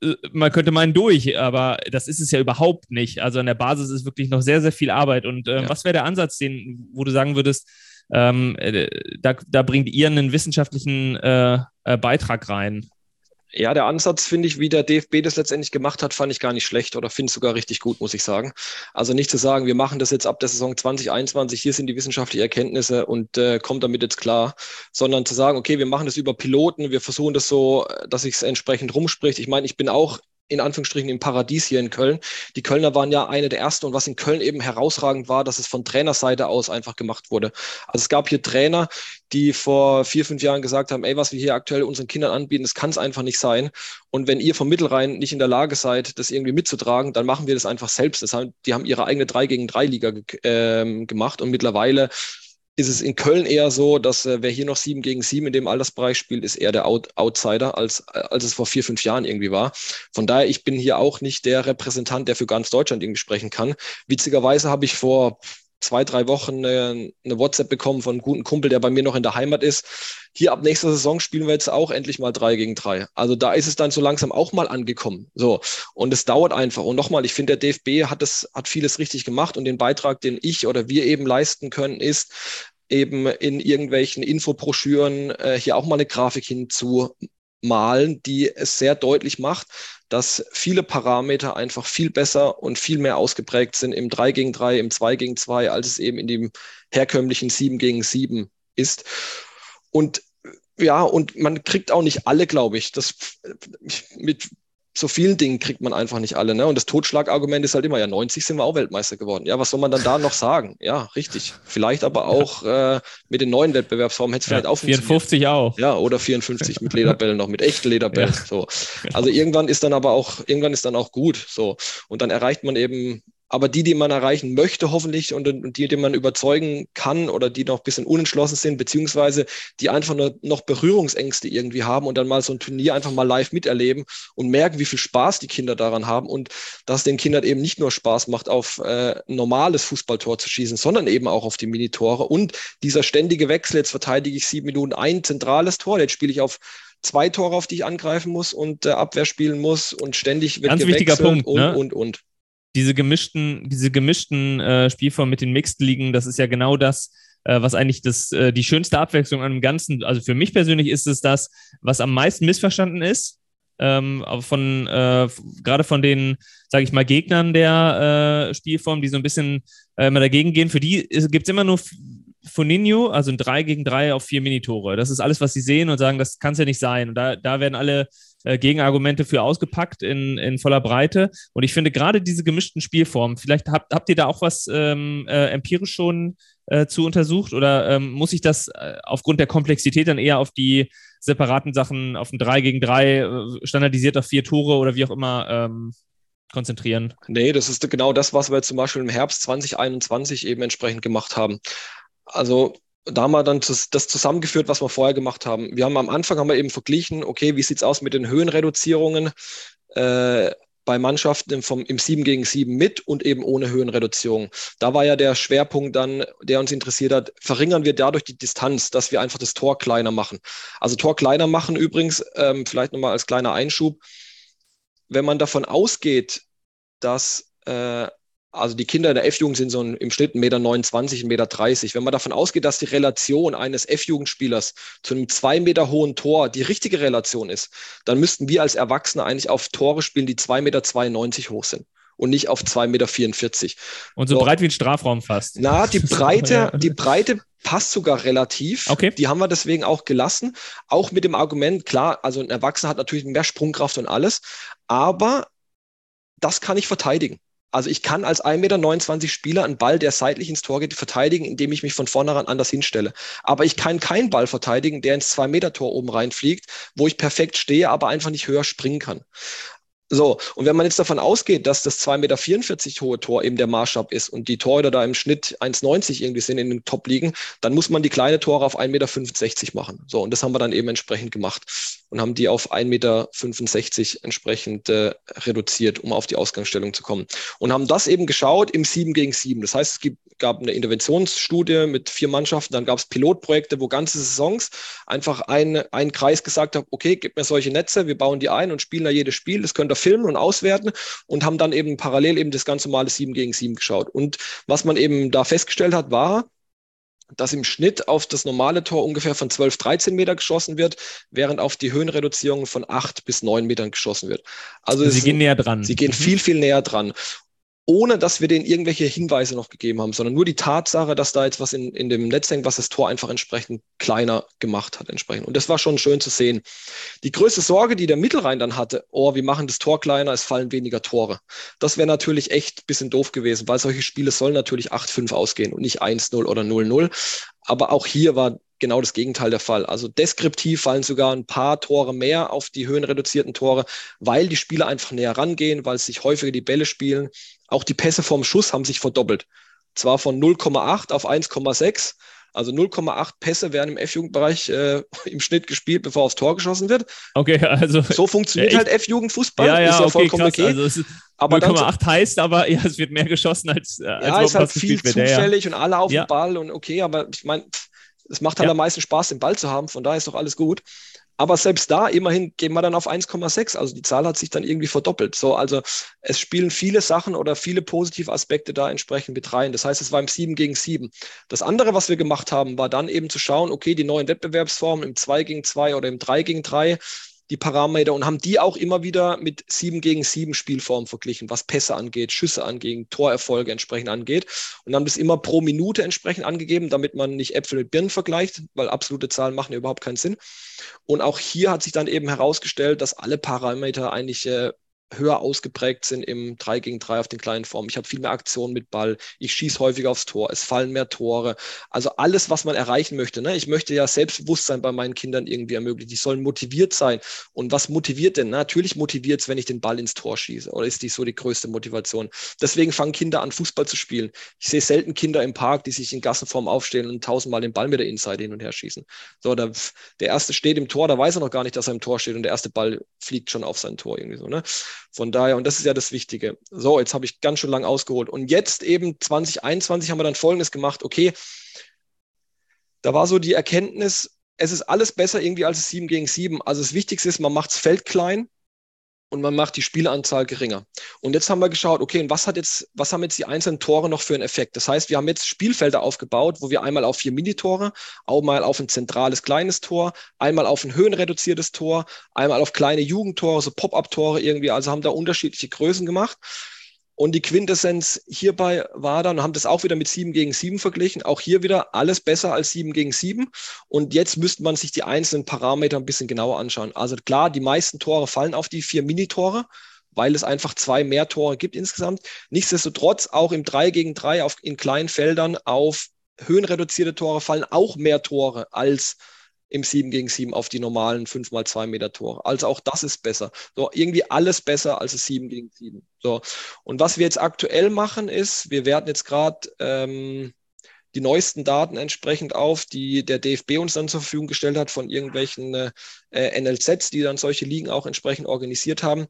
äh, man könnte meinen durch, aber das ist es ja überhaupt nicht. Also an der Basis ist wirklich noch sehr, sehr viel Arbeit. Und äh, ja. was wäre der Ansatz, den, wo du sagen würdest, ähm, äh, da, da bringt ihr einen wissenschaftlichen äh, äh Beitrag rein? Ja, der Ansatz finde ich, wie der DFB das letztendlich gemacht hat, fand ich gar nicht schlecht oder finde es sogar richtig gut, muss ich sagen. Also nicht zu sagen, wir machen das jetzt ab der Saison 2021, hier sind die wissenschaftlichen Erkenntnisse und äh, kommt damit jetzt klar, sondern zu sagen, okay, wir machen das über Piloten, wir versuchen das so, dass sich es entsprechend rumspricht. Ich meine, ich bin auch in Anführungsstrichen im Paradies hier in Köln. Die Kölner waren ja eine der ersten und was in Köln eben herausragend war, dass es von Trainerseite aus einfach gemacht wurde. Also es gab hier Trainer, die vor vier, fünf Jahren gesagt haben, ey, was wir hier aktuell unseren Kindern anbieten, das kann es einfach nicht sein. Und wenn ihr vom Mittelrhein nicht in der Lage seid, das irgendwie mitzutragen, dann machen wir das einfach selbst. Das haben, die haben ihre eigene 3 gegen 3 Liga äh, gemacht und mittlerweile ist es in Köln eher so, dass äh, wer hier noch 7 gegen 7 in dem Altersbereich spielt, ist eher der Out Outsider, als, als es vor vier, fünf Jahren irgendwie war. Von daher, ich bin hier auch nicht der Repräsentant, der für ganz Deutschland irgendwie sprechen kann. Witzigerweise habe ich vor zwei, drei Wochen eine, eine, WhatsApp bekommen von einem guten Kumpel, der bei mir noch in der Heimat ist. Hier ab nächster Saison spielen wir jetzt auch endlich mal drei gegen drei. Also da ist es dann so langsam auch mal angekommen. So. Und es dauert einfach. Und nochmal, ich finde, der DFB hat es, hat vieles richtig gemacht und den Beitrag, den ich oder wir eben leisten können, ist, eben in irgendwelchen Infobroschüren äh, hier auch mal eine Grafik hinzumalen, die es sehr deutlich macht, dass viele Parameter einfach viel besser und viel mehr ausgeprägt sind im 3 gegen 3, im 2 gegen 2, als es eben in dem herkömmlichen 7 gegen 7 ist. Und ja, und man kriegt auch nicht alle, glaube ich. Das mit so vielen Dingen kriegt man einfach nicht alle. Ne? Und das Totschlagargument ist halt immer, ja, 90 sind wir auch Weltmeister geworden. Ja, was soll man dann da noch sagen? Ja, richtig. Vielleicht aber auch äh, mit den neuen Wettbewerbsformen hätte es ja, vielleicht auch 54 auch. Ja, oder 54 mit Lederbällen noch, mit echten Lederbällen. Ja. So. Also irgendwann ist dann aber auch, irgendwann ist dann auch gut. So. Und dann erreicht man eben aber die, die man erreichen möchte, hoffentlich, und, und die, die man überzeugen kann oder die noch ein bisschen unentschlossen sind, beziehungsweise die einfach nur noch Berührungsängste irgendwie haben und dann mal so ein Turnier einfach mal live miterleben und merken, wie viel Spaß die Kinder daran haben und dass den Kindern eben nicht nur Spaß macht, auf äh, normales Fußballtor zu schießen, sondern eben auch auf die Minitore. Und dieser ständige Wechsel, jetzt verteidige ich sieben Minuten ein zentrales Tor, jetzt spiele ich auf zwei Tore, auf die ich angreifen muss und äh, Abwehr spielen muss und ständig wird Ganz wichtiger Punkt, und, ne? und, und diese gemischten, diese gemischten äh, Spielformen mit den Mixed Ligen, das ist ja genau das, äh, was eigentlich das, äh, die schönste Abwechslung an dem Ganzen, also für mich persönlich ist es das, was am meisten missverstanden ist. Ähm, von äh, gerade von den, sage ich mal, Gegnern der äh, Spielform, die so ein bisschen äh, immer dagegen gehen, für die gibt es immer nur Foninho, also ein 3 gegen 3 auf vier Minitore. Das ist alles, was sie sehen und sagen, das kann es ja nicht sein. Und da, da werden alle äh, Gegenargumente für ausgepackt in, in voller Breite. Und ich finde gerade diese gemischten Spielformen, vielleicht habt, habt ihr da auch was ähm, äh, empirisch schon äh, zu untersucht oder ähm, muss ich das äh, aufgrund der Komplexität dann eher auf die separaten Sachen, auf ein 3 gegen 3, äh, standardisiert auf vier Tore oder wie auch immer ähm, konzentrieren? Nee, das ist genau das, was wir zum Beispiel im Herbst 2021 eben entsprechend gemacht haben. Also da haben wir dann das, zusammengeführt, was wir vorher gemacht haben. Wir haben am Anfang haben wir eben verglichen, okay, wie sieht es aus mit den Höhenreduzierungen äh, bei Mannschaften vom, im 7 gegen 7 mit und eben ohne Höhenreduzierung. Da war ja der Schwerpunkt dann, der uns interessiert hat, verringern wir dadurch die Distanz, dass wir einfach das Tor kleiner machen. Also Tor kleiner machen übrigens, ähm, vielleicht nochmal als kleiner Einschub, wenn man davon ausgeht, dass äh, also die Kinder in der F-Jugend sind so im Schnitt 1,29 Meter, 1,30 Meter. Wenn man davon ausgeht, dass die Relation eines F-Jugendspielers zu einem zwei Meter hohen Tor die richtige Relation ist, dann müssten wir als Erwachsene eigentlich auf Tore spielen, die 2,92 Meter hoch sind und nicht auf 2,44 Meter. Und so, so, breit wie ein Strafraum fast. Na, die Breite, die Breite passt sogar relativ. Okay. Die haben wir deswegen auch gelassen. Auch mit dem Argument, klar, also ein Erwachsener hat natürlich mehr Sprungkraft und alles, aber das kann ich verteidigen. Also ich kann als 1,29 Meter Spieler einen Ball, der seitlich ins Tor geht, verteidigen, indem ich mich von vornherein anders hinstelle. Aber ich kann keinen Ball verteidigen, der ins 2-Meter-Tor oben reinfliegt, wo ich perfekt stehe, aber einfach nicht höher springen kann. So, und wenn man jetzt davon ausgeht, dass das 2,44 Meter hohe Tor eben der Maßstab ist und die Torhüter da im Schnitt 1,90 irgendwie sind in den Top liegen, dann muss man die kleine Tore auf 1,65 Meter machen. So, und das haben wir dann eben entsprechend gemacht und haben die auf 1,65 Meter entsprechend äh, reduziert, um auf die Ausgangsstellung zu kommen. Und haben das eben geschaut im 7 gegen 7. Das heißt, es gibt, gab eine Interventionsstudie mit vier Mannschaften, dann gab es Pilotprojekte, wo ganze Saisons einfach ein, ein Kreis gesagt hat, okay, gib mir solche Netze, wir bauen die ein und spielen da jedes Spiel. Das könnt ihr filmen und auswerten und haben dann eben parallel eben das ganz normale 7 gegen 7 geschaut. Und was man eben da festgestellt hat, war, dass im Schnitt auf das normale Tor ungefähr von 12, 13 Meter geschossen wird, während auf die Höhenreduzierung von 8 bis 9 Metern geschossen wird. Also sie gehen näher dran. Sie gehen mhm. viel, viel näher dran ohne dass wir denen irgendwelche Hinweise noch gegeben haben, sondern nur die Tatsache, dass da jetzt was in, in dem Netz hängt, was das Tor einfach entsprechend kleiner gemacht hat. Entsprechend. Und das war schon schön zu sehen. Die größte Sorge, die der Mittelrhein dann hatte, oh, wir machen das Tor kleiner, es fallen weniger Tore. Das wäre natürlich echt ein bisschen doof gewesen, weil solche Spiele sollen natürlich 8-5 ausgehen und nicht 1-0 oder 0-0. Aber auch hier war genau das Gegenteil der Fall. Also deskriptiv fallen sogar ein paar Tore mehr auf die höhenreduzierten Tore, weil die Spieler einfach näher rangehen, weil sich häufiger die Bälle spielen. Auch die Pässe vom Schuss haben sich verdoppelt. Zwar von 0,8 auf 1,6. Also 0,8 Pässe werden im F-Jugendbereich äh, im Schnitt gespielt, bevor aufs Tor geschossen wird. Okay, also. So funktioniert ja, halt F-Jugendfußball. Ja, ja, ist ja okay, vollkommen krass. okay. Also aber 0,8 heißt aber, ja, es wird mehr geschossen als. Äh, als ja, ist halt viel zufällig ja. und alle auf ja. den Ball und okay, aber ich meine, es macht halt am meisten Spaß, den Ball zu haben, von daher ist doch alles gut. Aber selbst da, immerhin gehen wir dann auf 1,6. Also die Zahl hat sich dann irgendwie verdoppelt. So, also es spielen viele Sachen oder viele positive Aspekte da entsprechend mit rein. Das heißt, es war im 7 gegen 7. Das andere, was wir gemacht haben, war dann eben zu schauen, okay, die neuen Wettbewerbsformen im 2 gegen 2 oder im 3 gegen 3, die Parameter und haben die auch immer wieder mit 7 gegen 7 Spielformen verglichen, was Pässe angeht, Schüsse angeht, Torerfolge entsprechend angeht und haben das immer pro Minute entsprechend angegeben, damit man nicht Äpfel mit Birnen vergleicht, weil absolute Zahlen machen ja überhaupt keinen Sinn. Und auch hier hat sich dann eben herausgestellt, dass alle Parameter eigentlich äh, höher ausgeprägt sind im 3 gegen 3 auf den kleinen Formen. Ich habe viel mehr Aktionen mit Ball, ich schieße häufiger aufs Tor, es fallen mehr Tore. Also alles, was man erreichen möchte. Ne? Ich möchte ja Selbstbewusstsein bei meinen Kindern irgendwie ermöglichen. Die sollen motiviert sein. Und was motiviert denn? Natürlich motiviert es, wenn ich den Ball ins Tor schieße. Oder ist die so die größte Motivation? Deswegen fangen Kinder an, Fußball zu spielen. Ich sehe selten Kinder im Park, die sich in Gassenform aufstehen und tausendmal den Ball mit der Inside hin und her schießen. So, der, der erste steht im Tor, da weiß er noch gar nicht, dass er im Tor steht und der erste Ball fliegt schon auf sein Tor irgendwie so. Ne? Von daher, und das ist ja das Wichtige. So, jetzt habe ich ganz schön lang ausgeholt. Und jetzt eben 2021 haben wir dann Folgendes gemacht. Okay, da war so die Erkenntnis, es ist alles besser irgendwie als 7 gegen 7. Also das Wichtigste ist, man macht das Feld klein, und man macht die Spieleranzahl geringer. Und jetzt haben wir geschaut, okay, und was hat jetzt, was haben jetzt die einzelnen Tore noch für einen Effekt? Das heißt, wir haben jetzt Spielfelder aufgebaut, wo wir einmal auf vier Minitore, auch mal auf ein zentrales kleines Tor, einmal auf ein höhenreduziertes Tor, einmal auf kleine Jugendtore, so Pop-up-Tore irgendwie, also haben da unterschiedliche Größen gemacht. Und die Quintessenz hierbei war dann, haben das auch wieder mit 7 gegen 7 verglichen. Auch hier wieder alles besser als 7 gegen 7. Und jetzt müsste man sich die einzelnen Parameter ein bisschen genauer anschauen. Also klar, die meisten Tore fallen auf die vier Minitore, weil es einfach zwei mehr Tore gibt insgesamt. Nichtsdestotrotz auch im 3 gegen 3 auf, in kleinen Feldern auf höhenreduzierte Tore fallen auch mehr Tore als im 7 gegen 7 auf die normalen 5 mal 2 Meter Tore. Also auch das ist besser. So, irgendwie alles besser als das 7 gegen 7. So. Und was wir jetzt aktuell machen ist, wir werden jetzt gerade ähm, die neuesten Daten entsprechend auf, die der DFB uns dann zur Verfügung gestellt hat von irgendwelchen äh, äh NLZs, die dann solche Ligen auch entsprechend organisiert haben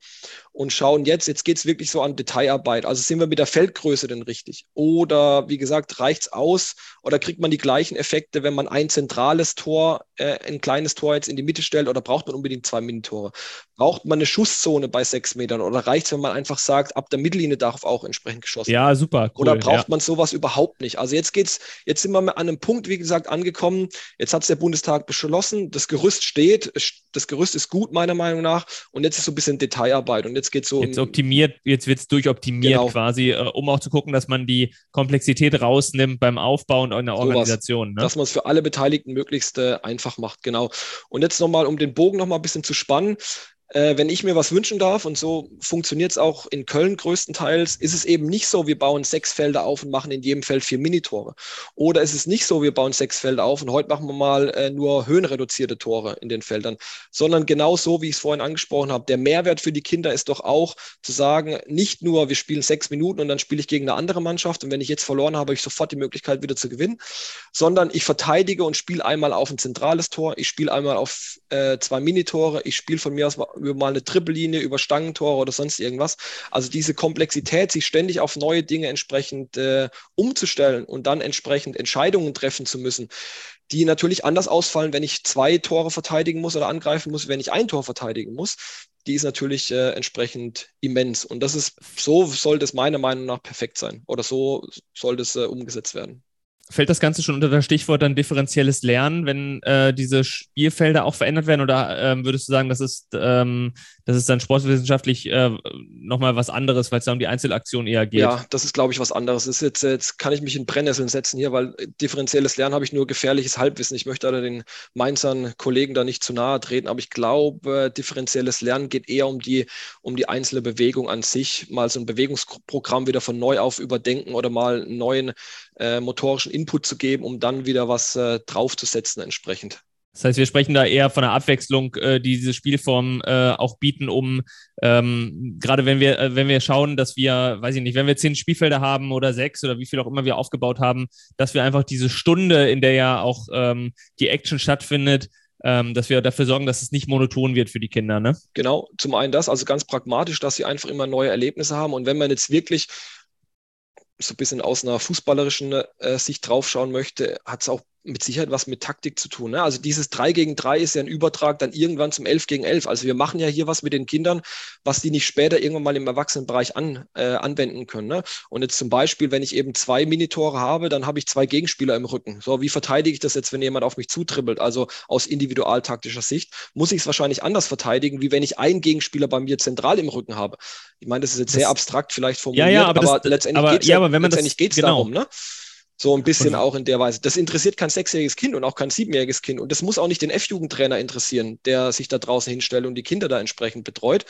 und schauen jetzt, jetzt geht es wirklich so an Detailarbeit. Also sind wir mit der Feldgröße denn richtig? Oder wie gesagt, reicht es aus oder kriegt man die gleichen Effekte, wenn man ein zentrales Tor, äh, ein kleines Tor jetzt in die Mitte stellt oder braucht man unbedingt zwei Minitore? Braucht man eine Schusszone bei sechs Metern oder reicht es, wenn man einfach sagt, ab der Mittellinie darf auch entsprechend geschossen werden? Ja, super. Cool, oder braucht ja. man sowas überhaupt nicht? Also jetzt geht's, jetzt sind wir an einem Punkt, wie gesagt, angekommen. Jetzt hat es der Bundestag beschlossen, das Gerüst steht, das Gerüst ist gut, meiner Meinung nach, und jetzt ist so ein bisschen Detailarbeit und jetzt geht so. Jetzt optimiert, jetzt wird es durchoptimiert genau. quasi, äh, um auch zu gucken, dass man die Komplexität rausnimmt beim Aufbau und in der Organisation. Ne? Dass man es für alle Beteiligten möglichst äh, einfach macht, genau. Und jetzt nochmal, um den Bogen nochmal ein bisschen zu spannen, äh, wenn ich mir was wünschen darf, und so funktioniert es auch in Köln größtenteils, ist es eben nicht so, wir bauen sechs Felder auf und machen in jedem Feld vier Minitore. Oder ist es nicht so, wir bauen sechs Felder auf und heute machen wir mal äh, nur höhenreduzierte Tore in den Feldern, sondern genau so, wie ich es vorhin angesprochen habe. Der Mehrwert für die Kinder ist doch auch zu sagen, nicht nur, wir spielen sechs Minuten und dann spiele ich gegen eine andere Mannschaft und wenn ich jetzt verloren habe, habe ich sofort die Möglichkeit wieder zu gewinnen, sondern ich verteidige und spiele einmal auf ein zentrales Tor, ich spiele einmal auf äh, zwei Minitore, ich spiele von mir aus über mal eine Trippellinie, über Stangentore oder sonst irgendwas. Also diese Komplexität, sich ständig auf neue Dinge entsprechend äh, umzustellen und dann entsprechend Entscheidungen treffen zu müssen, die natürlich anders ausfallen, wenn ich zwei Tore verteidigen muss oder angreifen muss, wenn ich ein Tor verteidigen muss. Die ist natürlich äh, entsprechend immens. Und das ist, so sollte es meiner Meinung nach perfekt sein. Oder so sollte es äh, umgesetzt werden. Fällt das Ganze schon unter das Stichwort dann differenzielles Lernen, wenn äh, diese Spielfelder auch verändert werden? Oder ähm, würdest du sagen, das ist, ähm, das ist dann sportwissenschaftlich äh, nochmal was anderes, weil es da um die Einzelaktion eher geht? Ja, das ist, glaube ich, was anderes. Ist jetzt, jetzt kann ich mich in Brennnesseln setzen hier, weil differenzielles Lernen habe ich nur gefährliches Halbwissen. Ich möchte da den Mainzern Kollegen da nicht zu nahe treten, aber ich glaube, differenzielles Lernen geht eher um die, um die einzelne Bewegung an sich, mal so ein Bewegungsprogramm wieder von neu auf überdenken oder mal einen neuen äh, motorischen Input zu geben, um dann wieder was äh, draufzusetzen entsprechend. Das heißt, wir sprechen da eher von der Abwechslung, äh, die diese Spielform äh, auch bieten, um ähm, gerade wenn wir, äh, wenn wir schauen, dass wir, weiß ich nicht, wenn wir zehn Spielfelder haben oder sechs oder wie viel auch immer wir aufgebaut haben, dass wir einfach diese Stunde, in der ja auch ähm, die Action stattfindet, ähm, dass wir dafür sorgen, dass es nicht monoton wird für die Kinder. Ne? Genau, zum einen das, also ganz pragmatisch, dass sie einfach immer neue Erlebnisse haben. Und wenn man jetzt wirklich so ein bisschen aus einer fußballerischen äh, Sicht draufschauen möchte, hat es auch mit Sicherheit was mit Taktik zu tun. Ne? Also dieses 3 gegen 3 ist ja ein Übertrag dann irgendwann zum 11 gegen 11. Also wir machen ja hier was mit den Kindern, was die nicht später irgendwann mal im Erwachsenenbereich an, äh, anwenden können. Ne? Und jetzt zum Beispiel, wenn ich eben zwei Minitore habe, dann habe ich zwei Gegenspieler im Rücken. So, wie verteidige ich das jetzt, wenn jemand auf mich zutribbelt? Also aus individualtaktischer Sicht muss ich es wahrscheinlich anders verteidigen, wie wenn ich einen Gegenspieler bei mir zentral im Rücken habe. Ich meine, das ist jetzt das, sehr abstrakt vielleicht formuliert, ja, ja, aber, aber das, letztendlich geht es ja, ja, letztendlich genau. darum. Ne? So ein bisschen auch in der Weise. Das interessiert kein sechsjähriges Kind und auch kein siebenjähriges Kind. Und das muss auch nicht den F-Jugendtrainer interessieren, der sich da draußen hinstellt und die Kinder da entsprechend betreut.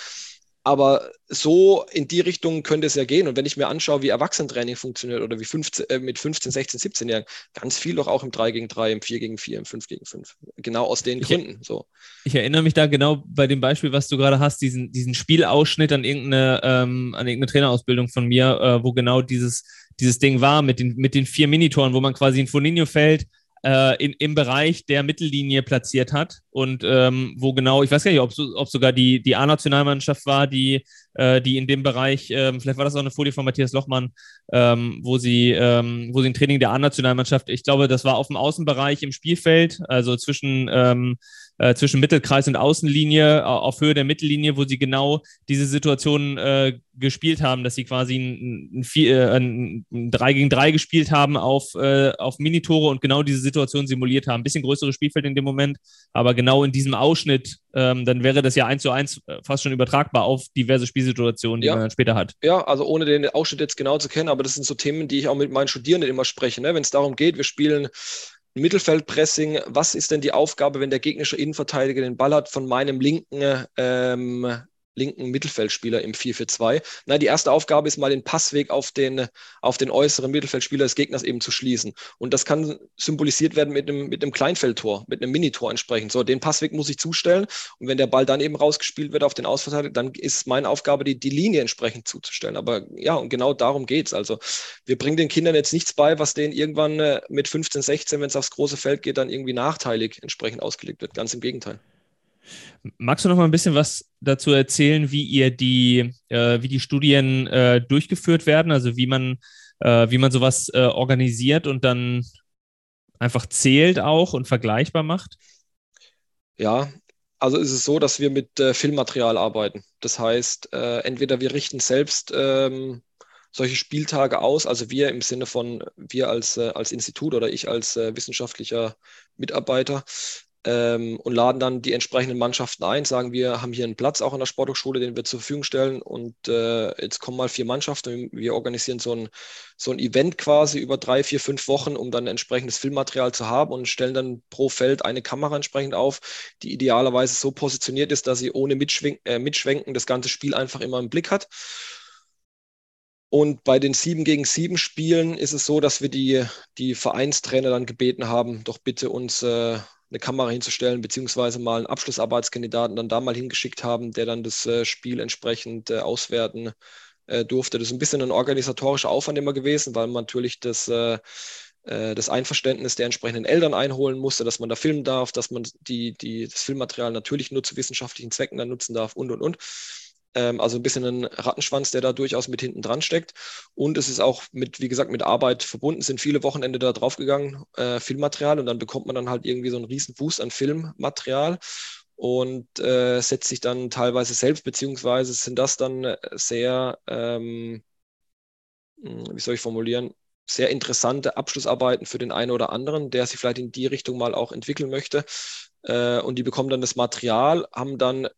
Aber so in die Richtung könnte es ja gehen. Und wenn ich mir anschaue, wie Erwachsenentraining funktioniert oder wie 15, äh, mit 15, 16, 17 Jahren, ganz viel doch auch im 3 gegen 3, im 4 gegen 4, im 5 gegen 5. Genau aus den ich, Gründen. So. Ich erinnere mich da genau bei dem Beispiel, was du gerade hast, diesen, diesen Spielausschnitt an irgendeine, ähm, an irgendeine Trainerausbildung von mir, äh, wo genau dieses dieses Ding war mit den, mit den vier Minitoren, wo man quasi ein Foninho-Feld äh, in, im Bereich der Mittellinie platziert hat und ähm, wo genau, ich weiß gar nicht, ob, ob sogar die, die A-Nationalmannschaft war, die, äh, die in dem Bereich, ähm, vielleicht war das auch eine Folie von Matthias Lochmann, ähm, wo sie, ähm, wo sie ein Training der A-Nationalmannschaft, ich glaube, das war auf dem Außenbereich im Spielfeld, also zwischen ähm, äh, zwischen Mittelkreis und Außenlinie äh, auf Höhe der Mittellinie, wo sie genau diese Situation äh, gespielt haben, dass sie quasi ein, ein, äh, ein, ein 3 gegen 3 gespielt haben auf, äh, auf Minitore und genau diese Situation simuliert haben. Ein bisschen größeres Spielfeld in dem Moment, aber genau in diesem Ausschnitt, ähm, dann wäre das ja eins zu eins äh, fast schon übertragbar auf diverse Spielsituationen, die ja. man dann später hat. Ja, also ohne den Ausschnitt jetzt genau zu kennen, aber das sind so Themen, die ich auch mit meinen Studierenden immer spreche. Ne? Wenn es darum geht, wir spielen Mittelfeldpressing, was ist denn die Aufgabe, wenn der gegnerische Innenverteidiger den Ball hat von meinem linken ähm, linken Mittelfeldspieler im 4-4-2. Na, die erste Aufgabe ist mal den Passweg auf den, auf den äußeren Mittelfeldspieler des Gegners eben zu schließen. Und das kann symbolisiert werden mit einem, mit einem Kleinfeldtor, mit einem Minitor entsprechend. So, den Passweg muss ich zustellen. Und wenn der Ball dann eben rausgespielt wird auf den Ausverteidiger, dann ist meine Aufgabe, die, die Linie entsprechend zuzustellen. Aber ja, und genau darum geht es. Also wir bringen den Kindern jetzt nichts bei, was denen irgendwann äh, mit 15, 16, wenn es aufs große Feld geht, dann irgendwie nachteilig entsprechend ausgelegt wird. Ganz im Gegenteil. Magst du noch mal ein bisschen was dazu erzählen, wie ihr die, äh, wie die Studien äh, durchgeführt werden, also wie man, äh, wie man sowas äh, organisiert und dann einfach zählt auch und vergleichbar macht? Ja, also ist es so, dass wir mit äh, Filmmaterial arbeiten. Das heißt, äh, entweder wir richten selbst ähm, solche Spieltage aus, also wir im Sinne von wir als, als Institut oder ich als wissenschaftlicher Mitarbeiter ähm, und laden dann die entsprechenden Mannschaften ein, sagen wir haben hier einen Platz auch an der Sporthochschule, den wir zur Verfügung stellen und äh, jetzt kommen mal vier Mannschaften. Wir organisieren so ein, so ein Event quasi über drei, vier, fünf Wochen, um dann entsprechendes Filmmaterial zu haben und stellen dann pro Feld eine Kamera entsprechend auf, die idealerweise so positioniert ist, dass sie ohne Mitschwen äh, Mitschwenken das ganze Spiel einfach immer im Blick hat. Und bei den 7 gegen 7 Spielen ist es so, dass wir die, die Vereinstrainer dann gebeten haben, doch bitte uns äh, eine Kamera hinzustellen, beziehungsweise mal einen Abschlussarbeitskandidaten dann da mal hingeschickt haben, der dann das äh, Spiel entsprechend äh, auswerten äh, durfte. Das ist ein bisschen ein organisatorischer Aufwand immer gewesen, weil man natürlich das, das Einverständnis der entsprechenden Eltern einholen musste, dass man da filmen darf, dass man die, die, das Filmmaterial natürlich nur zu wissenschaftlichen Zwecken dann nutzen darf und und und. Ähm, also ein bisschen ein Rattenschwanz, der da durchaus mit hinten dran steckt. Und es ist auch mit, wie gesagt, mit Arbeit verbunden, sind viele Wochenende da draufgegangen, äh, Filmmaterial, und dann bekommt man dann halt irgendwie so einen riesen Boost an Filmmaterial und äh, setzt sich dann teilweise selbst, beziehungsweise sind das dann sehr, ähm, hm, wie soll ich formulieren, sehr interessante Abschlussarbeiten für den einen oder anderen, der sich vielleicht in die Richtung mal auch entwickeln möchte. Äh, und die bekommen dann das Material, haben dann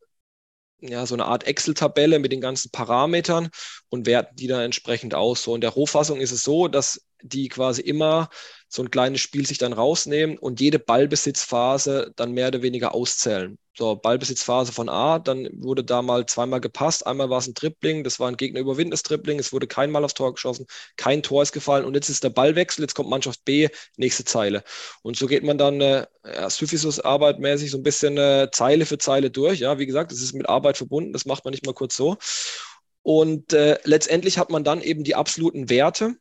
ja, so eine Art Excel-Tabelle mit den ganzen Parametern und werten die dann entsprechend aus. So in der Rohfassung ist es so, dass die quasi immer so ein kleines Spiel sich dann rausnehmen und jede Ballbesitzphase dann mehr oder weniger auszählen. So, Ballbesitzphase von A, dann wurde da mal zweimal gepasst. Einmal war es ein Tripling, das war ein Gegner überwindendes Tripling, es wurde kein Mal aufs Tor geschossen, kein Tor ist gefallen und jetzt ist der Ballwechsel, jetzt kommt Mannschaft B, nächste Zeile. Und so geht man dann äh, ja, Syphisus-Arbeit so ein bisschen äh, Zeile für Zeile durch. Ja, wie gesagt, das ist mit Arbeit verbunden, das macht man nicht mal kurz so. Und äh, letztendlich hat man dann eben die absoluten Werte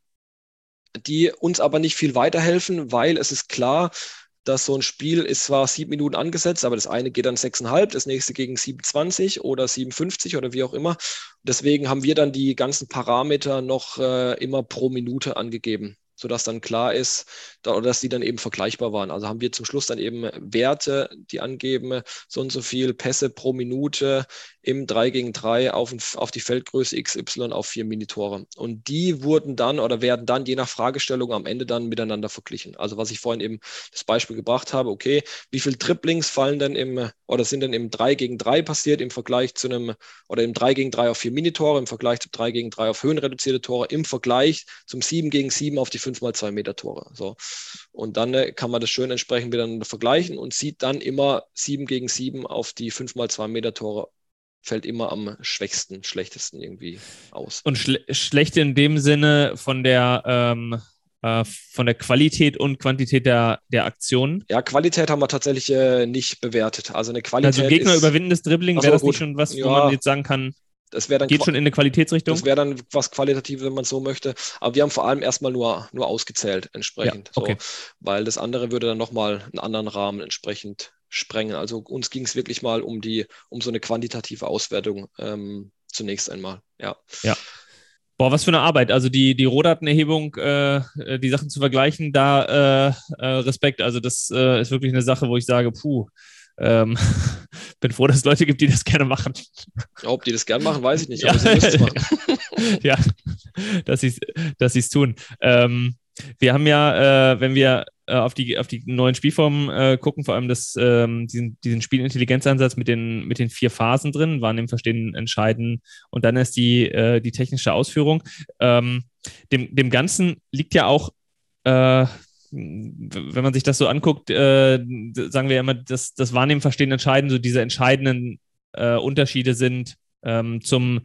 die uns aber nicht viel weiterhelfen, weil es ist klar, dass so ein Spiel ist zwar sieben Minuten angesetzt, aber das eine geht dann sechseinhalb, das nächste gegen 27 oder 57 oder wie auch immer. Deswegen haben wir dann die ganzen Parameter noch äh, immer pro Minute angegeben sodass dann klar ist, oder dass die dann eben vergleichbar waren. Also haben wir zum Schluss dann eben Werte, die angeben, so und so viel Pässe pro Minute im 3 gegen 3 auf, auf die Feldgröße XY auf vier Minitore. Und die wurden dann oder werden dann je nach Fragestellung am Ende dann miteinander verglichen. Also was ich vorhin eben das Beispiel gebracht habe, okay, wie viele Triplings fallen denn im oder sind denn im 3 gegen 3 passiert im Vergleich zu einem oder im 3 gegen 3 auf vier Minitore, im Vergleich zu 3 gegen 3 auf höhenreduzierte Tore, im Vergleich zum 7 gegen 7 auf die 5 mal 2 Meter Tore. So. Und dann äh, kann man das schön entsprechend miteinander vergleichen und sieht dann immer 7 gegen 7 auf die 5 mal 2 Meter Tore fällt immer am schwächsten, schlechtesten irgendwie aus. Und schle schlecht in dem Sinne von der, ähm, äh, von der Qualität und Quantität der, der Aktionen? Ja, Qualität haben wir tatsächlich äh, nicht bewertet. Also eine Qualität. Also Gegner ist, überwindendes Dribbling, wäre das gut. nicht schon was, ja, wo man jetzt sagen kann, das dann geht schon in eine Qualitätsrichtung? Das wäre dann was Qualitatives, wenn man so möchte. Aber wir haben vor allem erstmal nur, nur ausgezählt entsprechend. Ja, okay. so, weil das andere würde dann nochmal einen anderen Rahmen entsprechend sprengen. Also uns ging es wirklich mal um die, um so eine quantitative Auswertung ähm, zunächst einmal. Ja. Ja. Boah, was für eine Arbeit. Also die, die Rohdatenerhebung, äh, die Sachen zu vergleichen, da äh, äh, Respekt. Also das äh, ist wirklich eine Sache, wo ich sage, puh, ähm, bin froh, dass es Leute gibt, die das gerne machen. Ob die das gerne machen, weiß ich nicht, aber ja. sie müssen es machen. ja, dass sie dass es tun. Ähm, wir haben ja, äh, wenn wir äh, auf, die, auf die neuen Spielformen äh, gucken, vor allem das, ähm, diesen, diesen Spielintelligenzansatz mit den, mit den vier Phasen drin, Wahrnehmen, Verstehen, Entscheiden und dann ist die, äh, die technische Ausführung. Ähm, dem, dem Ganzen liegt ja auch, äh, wenn man sich das so anguckt, äh, sagen wir immer, dass das Wahrnehmen, Verstehen, Entscheiden so diese entscheidenden äh, Unterschiede sind ähm, zum,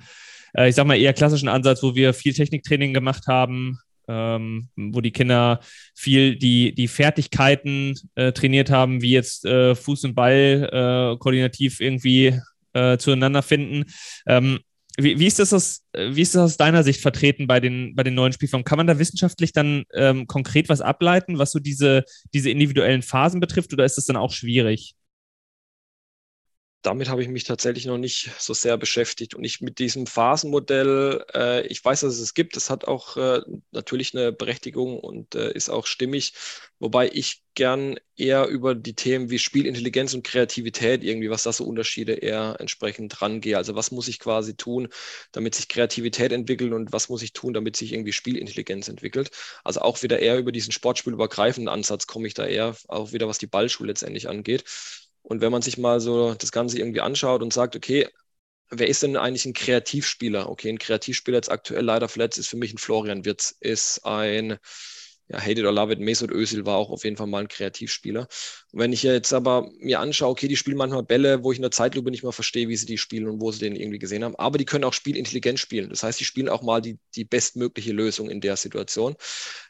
ich sag mal, eher klassischen Ansatz, wo wir viel Techniktraining gemacht haben, ähm, wo die Kinder viel die, die Fertigkeiten äh, trainiert haben, wie jetzt äh, Fuß und Ball äh, koordinativ irgendwie äh, zueinander finden. Ähm, wie, wie, ist das aus, wie ist das aus deiner Sicht vertreten bei den, bei den neuen Spielformen? Kann man da wissenschaftlich dann ähm, konkret was ableiten, was so diese, diese individuellen Phasen betrifft, oder ist das dann auch schwierig? Damit habe ich mich tatsächlich noch nicht so sehr beschäftigt. Und ich mit diesem Phasenmodell, äh, ich weiß, dass es es gibt, es hat auch äh, natürlich eine Berechtigung und äh, ist auch stimmig, wobei ich gern eher über die Themen wie Spielintelligenz und Kreativität irgendwie, was da so Unterschiede eher entsprechend rangehe. Also was muss ich quasi tun, damit sich Kreativität entwickelt und was muss ich tun, damit sich irgendwie Spielintelligenz entwickelt. Also auch wieder eher über diesen sportspielübergreifenden Ansatz komme ich da eher, auch wieder was die Ballschule letztendlich angeht. Und wenn man sich mal so das Ganze irgendwie anschaut und sagt, okay, wer ist denn eigentlich ein Kreativspieler? Okay, ein Kreativspieler jetzt aktuell leider verletzt ist für mich ein Florian Wirtz, ist ein, ja, hate it or love it, Mesut Özil war auch auf jeden Fall mal ein Kreativspieler. Und wenn ich jetzt aber mir anschaue, okay, die spielen manchmal Bälle, wo ich in der Zeitlupe nicht mal verstehe, wie sie die spielen und wo sie den irgendwie gesehen haben, aber die können auch spielintelligent spielen. Das heißt, die spielen auch mal die, die bestmögliche Lösung in der Situation.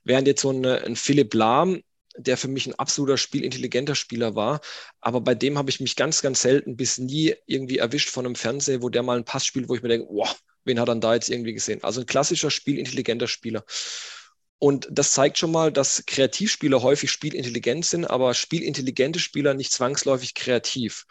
Während jetzt so ein, ein Philipp Lahm, der für mich ein absoluter spielintelligenter Spieler war. Aber bei dem habe ich mich ganz, ganz selten bis nie irgendwie erwischt von einem Fernseher, wo der mal einen Pass spielt, wo ich mir denke, wow, wen hat er da jetzt irgendwie gesehen? Also ein klassischer spielintelligenter Spieler. Und das zeigt schon mal, dass Kreativspieler häufig spielintelligent sind, aber spielintelligente Spieler nicht zwangsläufig kreativ.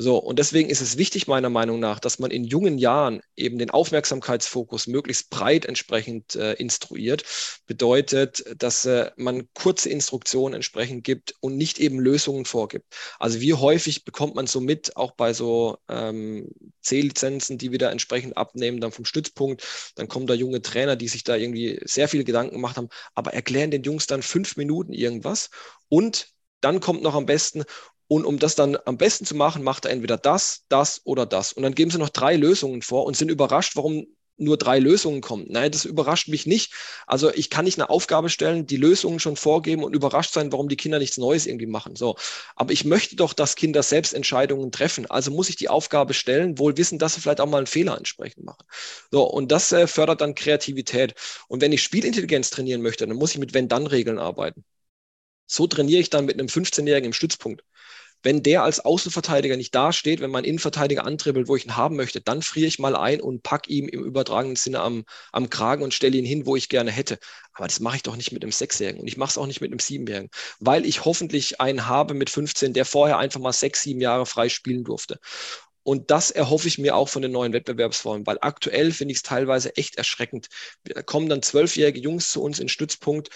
So, und deswegen ist es wichtig, meiner Meinung nach, dass man in jungen Jahren eben den Aufmerksamkeitsfokus möglichst breit entsprechend äh, instruiert. Bedeutet, dass äh, man kurze Instruktionen entsprechend gibt und nicht eben Lösungen vorgibt. Also wie häufig bekommt man so mit, auch bei so ähm, C-Lizenzen, die wieder entsprechend abnehmen, dann vom Stützpunkt, dann kommen da junge Trainer, die sich da irgendwie sehr viel Gedanken gemacht haben, aber erklären den Jungs dann fünf Minuten irgendwas und dann kommt noch am besten, und um das dann am besten zu machen, macht er entweder das, das oder das. Und dann geben sie noch drei Lösungen vor und sind überrascht, warum nur drei Lösungen kommen. Nein, das überrascht mich nicht. Also ich kann nicht eine Aufgabe stellen, die Lösungen schon vorgeben und überrascht sein, warum die Kinder nichts Neues irgendwie machen. So. Aber ich möchte doch, dass Kinder selbst Entscheidungen treffen. Also muss ich die Aufgabe stellen, wohl wissen, dass sie vielleicht auch mal einen Fehler entsprechend machen. So. Und das äh, fördert dann Kreativität. Und wenn ich Spielintelligenz trainieren möchte, dann muss ich mit Wenn-Dann-Regeln arbeiten. So trainiere ich dann mit einem 15-Jährigen im Stützpunkt. Wenn der als Außenverteidiger nicht dasteht, wenn mein Innenverteidiger antribbelt, wo ich ihn haben möchte, dann friere ich mal ein und pack ihm im übertragenen Sinne am, am Kragen und stelle ihn hin, wo ich gerne hätte. Aber das mache ich doch nicht mit einem Sechsjährigen und ich mache es auch nicht mit einem Siebenjährigen, weil ich hoffentlich einen habe mit 15, der vorher einfach mal sechs, sieben Jahre frei spielen durfte. Und das erhoffe ich mir auch von den neuen Wettbewerbsformen, weil aktuell finde ich es teilweise echt erschreckend. Da kommen dann zwölfjährige Jungs zu uns in Stützpunkt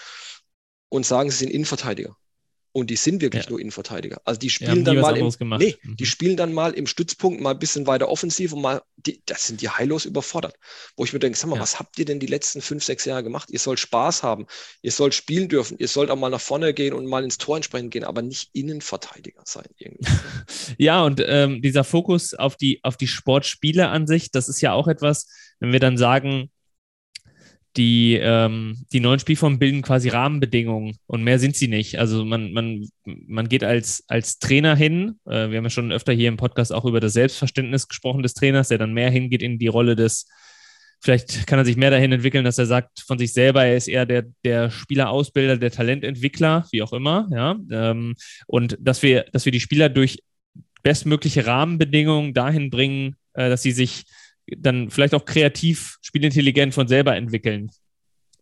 und sagen, sie sind Innenverteidiger. Und die sind wirklich ja. nur Innenverteidiger. Also die spielen dann mal im, nee, mhm. die spielen dann mal im Stützpunkt mal ein bisschen weiter offensiv und mal, die, das sind die heillos überfordert. Wo ich mir denke, sag mal, ja. was habt ihr denn die letzten fünf, sechs Jahre gemacht? Ihr sollt Spaß haben, ihr sollt spielen dürfen, ihr sollt auch mal nach vorne gehen und mal ins Tor entsprechend gehen, aber nicht Innenverteidiger sein irgendwie. ja, und ähm, dieser Fokus auf die, auf die Sportspiele an sich, das ist ja auch etwas, wenn wir dann sagen, die, ähm, die neuen Spielformen bilden quasi Rahmenbedingungen und mehr sind sie nicht. Also man, man, man geht als, als Trainer hin. Äh, wir haben ja schon öfter hier im Podcast auch über das Selbstverständnis gesprochen des Trainers, der dann mehr hingeht in die Rolle des, vielleicht kann er sich mehr dahin entwickeln, dass er sagt von sich selber, er ist eher der, der Spielerausbilder, der Talententwickler, wie auch immer. Ja? Ähm, und dass wir, dass wir die Spieler durch bestmögliche Rahmenbedingungen dahin bringen, äh, dass sie sich dann vielleicht auch kreativ, spielintelligent von selber entwickeln.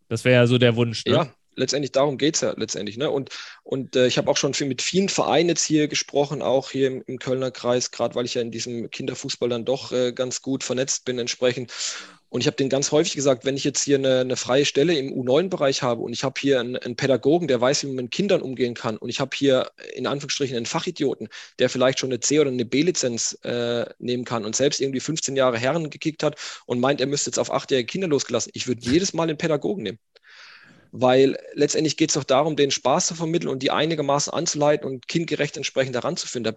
Das wäre ja so der Wunsch. Ne? Ja, letztendlich darum geht es ja letztendlich. Ne? Und, und äh, ich habe auch schon viel, mit vielen Vereinen jetzt hier gesprochen, auch hier im, im Kölner Kreis, gerade weil ich ja in diesem Kinderfußball dann doch äh, ganz gut vernetzt bin entsprechend. Und ich habe den ganz häufig gesagt, wenn ich jetzt hier eine, eine freie Stelle im U9-Bereich habe und ich habe hier einen, einen, Pädagogen, der weiß, wie man mit Kindern umgehen kann und ich habe hier in Anführungsstrichen einen Fachidioten, der vielleicht schon eine C- oder eine B-Lizenz äh, nehmen kann und selbst irgendwie 15 Jahre Herren gekickt hat und meint, er müsste jetzt auf achtjährige Kinder losgelassen. Ich würde jedes Mal den Pädagogen nehmen weil letztendlich geht es doch darum, den Spaß zu vermitteln und die einigermaßen anzuleiten und kindgerecht entsprechend heranzuführen. Der,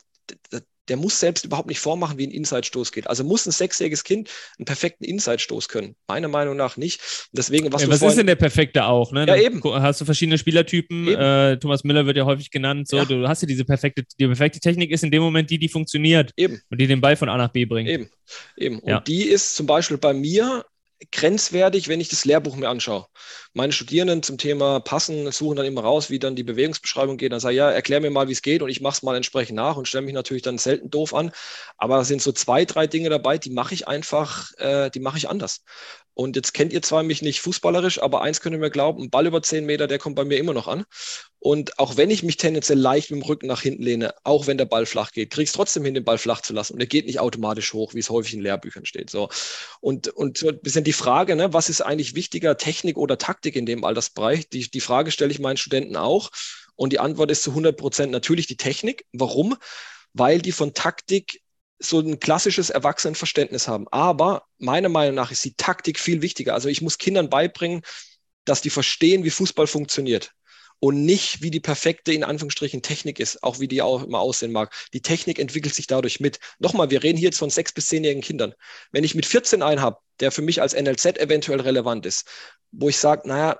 der, muss selbst überhaupt nicht vormachen, wie ein Inside-Stoß geht. Also muss ein sechsjähriges Kind einen perfekten Inside-Stoß können. Meiner Meinung nach nicht. Deswegen, was ja, was vorhin, ist denn der perfekte auch? Ne? Ja, eben. Hast du verschiedene Spielertypen. Äh, Thomas Müller wird ja häufig genannt. So, ja. Du hast ja diese perfekte, die perfekte Technik ist in dem Moment die, die funktioniert. Eben. Und die den Ball von A nach B bringt. Eben. Eben. Und ja. die ist zum Beispiel bei mir grenzwertig, wenn ich das Lehrbuch mir anschaue. Meine Studierenden zum Thema Passen suchen dann immer raus, wie dann die Bewegungsbeschreibung geht. Dann sage ich, ja, erklär mir mal, wie es geht und ich mache es mal entsprechend nach und stelle mich natürlich dann selten doof an. Aber es sind so zwei, drei Dinge dabei, die mache ich einfach, äh, die mache ich anders. Und jetzt kennt ihr zwar mich nicht fußballerisch, aber eins könnt ihr mir glauben, ein Ball über 10 Meter, der kommt bei mir immer noch an. Und auch wenn ich mich tendenziell leicht mit dem Rücken nach hinten lehne, auch wenn der Ball flach geht, ich es trotzdem hin, den Ball flach zu lassen. Und er geht nicht automatisch hoch, wie es häufig in Lehrbüchern steht. So. Und, und so ein bisschen die Frage, ne, was ist eigentlich wichtiger, Technik oder Taktik in dem Altersbereich? Die, die Frage stelle ich meinen Studenten auch. Und die Antwort ist zu 100 Prozent natürlich die Technik. Warum? Weil die von Taktik so ein klassisches Erwachsenenverständnis haben. Aber meiner Meinung nach ist die Taktik viel wichtiger. Also ich muss Kindern beibringen, dass die verstehen, wie Fußball funktioniert und nicht, wie die perfekte, in Anführungsstrichen, Technik ist, auch wie die auch immer aussehen mag. Die Technik entwickelt sich dadurch mit. Nochmal, wir reden hier jetzt von sechs- bis zehnjährigen Kindern. Wenn ich mit 14 einen habe, der für mich als NLZ eventuell relevant ist, wo ich sage, naja,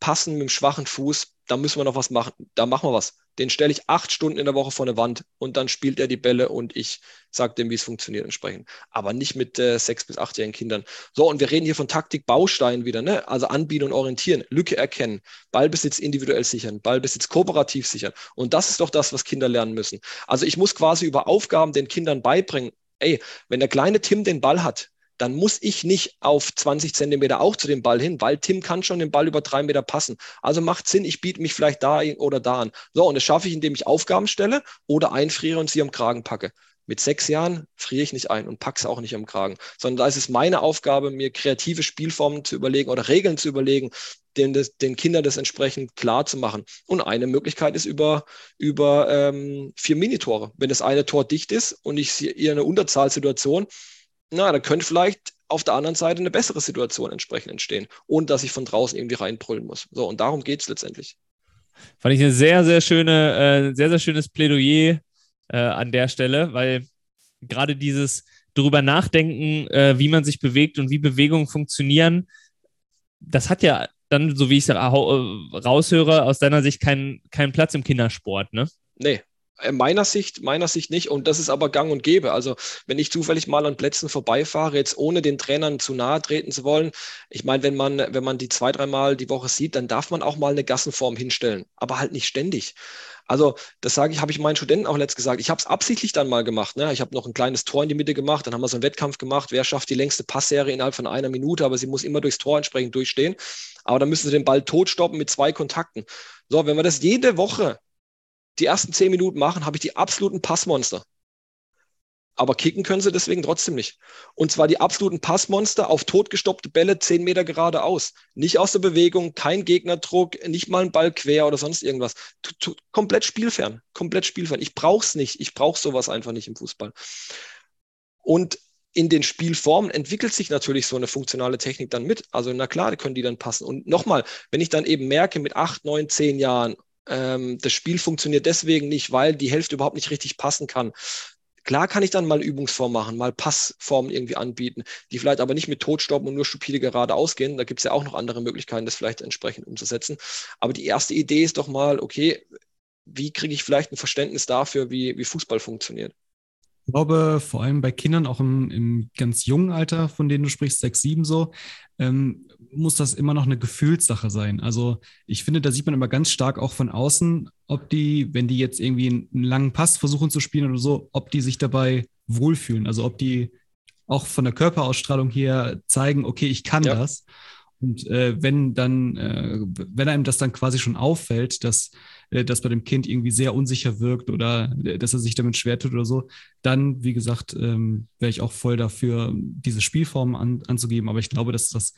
passen mit dem schwachen Fuß, da müssen wir noch was machen, da machen wir was. Den stelle ich acht Stunden in der Woche vor eine Wand und dann spielt er die Bälle und ich sage dem, wie es funktioniert entsprechend. Aber nicht mit äh, sechs bis achtjährigen Kindern. So, und wir reden hier von Taktik, Bausteinen wieder, ne? Also anbieten und orientieren, Lücke erkennen, Ballbesitz individuell sichern, Ballbesitz kooperativ sichern. Und das ist doch das, was Kinder lernen müssen. Also ich muss quasi über Aufgaben den Kindern beibringen, ey, wenn der kleine Tim den Ball hat, dann muss ich nicht auf 20 Zentimeter auch zu dem Ball hin, weil Tim kann schon den Ball über drei Meter passen. Also macht Sinn, ich biete mich vielleicht da oder da an. So, und das schaffe ich, indem ich Aufgaben stelle oder einfriere und sie am Kragen packe. Mit sechs Jahren friere ich nicht ein und packe es auch nicht am Kragen, sondern da ist es meine Aufgabe, mir kreative Spielformen zu überlegen oder Regeln zu überlegen, den, den Kindern das entsprechend klar zu machen. Und eine Möglichkeit ist über, über ähm, vier Minitore. Wenn das eine Tor dicht ist und ich sehe eine Unterzahlsituation, na, da könnte vielleicht auf der anderen Seite eine bessere Situation entsprechend entstehen, ohne dass ich von draußen irgendwie reinbrüllen muss. So, und darum geht es letztendlich. Fand ich ein sehr, sehr schöne, äh, sehr, sehr schönes Plädoyer äh, an der Stelle, weil gerade dieses darüber nachdenken, äh, wie man sich bewegt und wie Bewegungen funktionieren, das hat ja dann, so wie ich es raushöre, aus deiner Sicht keinen kein Platz im Kindersport, ne? Nee, äh, meiner Sicht, meiner Sicht nicht. Und das ist aber gang und gäbe. Also, wenn ich zufällig mal an Plätzen vorbeifahre, jetzt ohne den Trainern zu nahe treten zu wollen, ich meine, wenn man, wenn man die zwei, dreimal die Woche sieht, dann darf man auch mal eine Gassenform hinstellen, aber halt nicht ständig. Also, das sage ich, habe ich meinen Studenten auch letzt gesagt. Ich habe es absichtlich dann mal gemacht. Ne? Ich habe noch ein kleines Tor in die Mitte gemacht, dann haben wir so einen Wettkampf gemacht, wer schafft die längste Passserie innerhalb von einer Minute, aber sie muss immer durchs Tor entsprechend durchstehen. Aber dann müssen sie den Ball totstoppen mit zwei Kontakten. So, wenn wir das jede Woche die ersten zehn Minuten machen, habe ich die absoluten Passmonster. Aber kicken können sie deswegen trotzdem nicht. Und zwar die absoluten Passmonster auf totgestoppte Bälle zehn Meter geradeaus. Nicht aus der Bewegung, kein Gegnerdruck, nicht mal ein Ball quer oder sonst irgendwas. T -t komplett spielfern. Komplett spielfern. Ich brauche es nicht. Ich brauche sowas einfach nicht im Fußball. Und in den Spielformen entwickelt sich natürlich so eine funktionale Technik dann mit. Also na klar, können die dann passen. Und nochmal, wenn ich dann eben merke mit acht, neun, zehn Jahren, ähm, das Spiel funktioniert deswegen nicht, weil die Hälfte überhaupt nicht richtig passen kann. Klar kann ich dann mal Übungsformen machen, mal Passformen irgendwie anbieten, die vielleicht aber nicht mit Totstoppen und nur stupide gerade ausgehen. Da gibt es ja auch noch andere Möglichkeiten, das vielleicht entsprechend umzusetzen. Aber die erste Idee ist doch mal, okay, wie kriege ich vielleicht ein Verständnis dafür, wie, wie Fußball funktioniert? Ich glaube, vor allem bei Kindern, auch im, im ganz jungen Alter, von denen du sprichst, sechs, sieben so, ähm, muss das immer noch eine Gefühlssache sein. Also ich finde, da sieht man immer ganz stark auch von außen, ob die, wenn die jetzt irgendwie einen langen Pass versuchen zu spielen oder so, ob die sich dabei wohlfühlen. Also ob die auch von der Körperausstrahlung her zeigen, okay, ich kann ja. das. Und äh, wenn dann, äh, wenn einem das dann quasi schon auffällt, dass äh, das bei dem Kind irgendwie sehr unsicher wirkt oder äh, dass er sich damit schwer tut oder so, dann, wie gesagt, ähm, wäre ich auch voll dafür, diese Spielform an, anzugeben. Aber ich glaube, dass das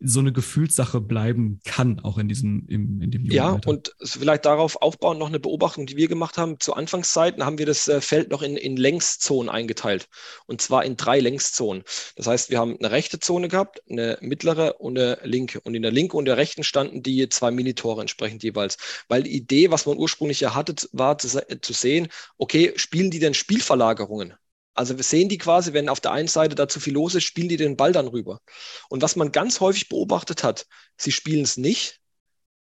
so eine Gefühlssache bleiben kann, auch in diesem, im, in dem jungen Ja, Alter. und vielleicht darauf aufbauen noch eine Beobachtung, die wir gemacht haben. Zu Anfangszeiten haben wir das äh, Feld noch in, in Längszonen eingeteilt. Und zwar in drei Längszonen. Das heißt, wir haben eine rechte Zone gehabt, eine mittlere und eine linke. Und in der linken und der rechten standen die zwei Minitore entsprechend jeweils. Weil die Idee, was man ursprünglich ja hatte, war zu, zu sehen, okay, spielen die denn Spielverlagerungen? Also wir sehen die quasi, wenn auf der einen Seite da zu viel los ist, spielen die den Ball dann rüber. Und was man ganz häufig beobachtet hat, sie spielen es nicht,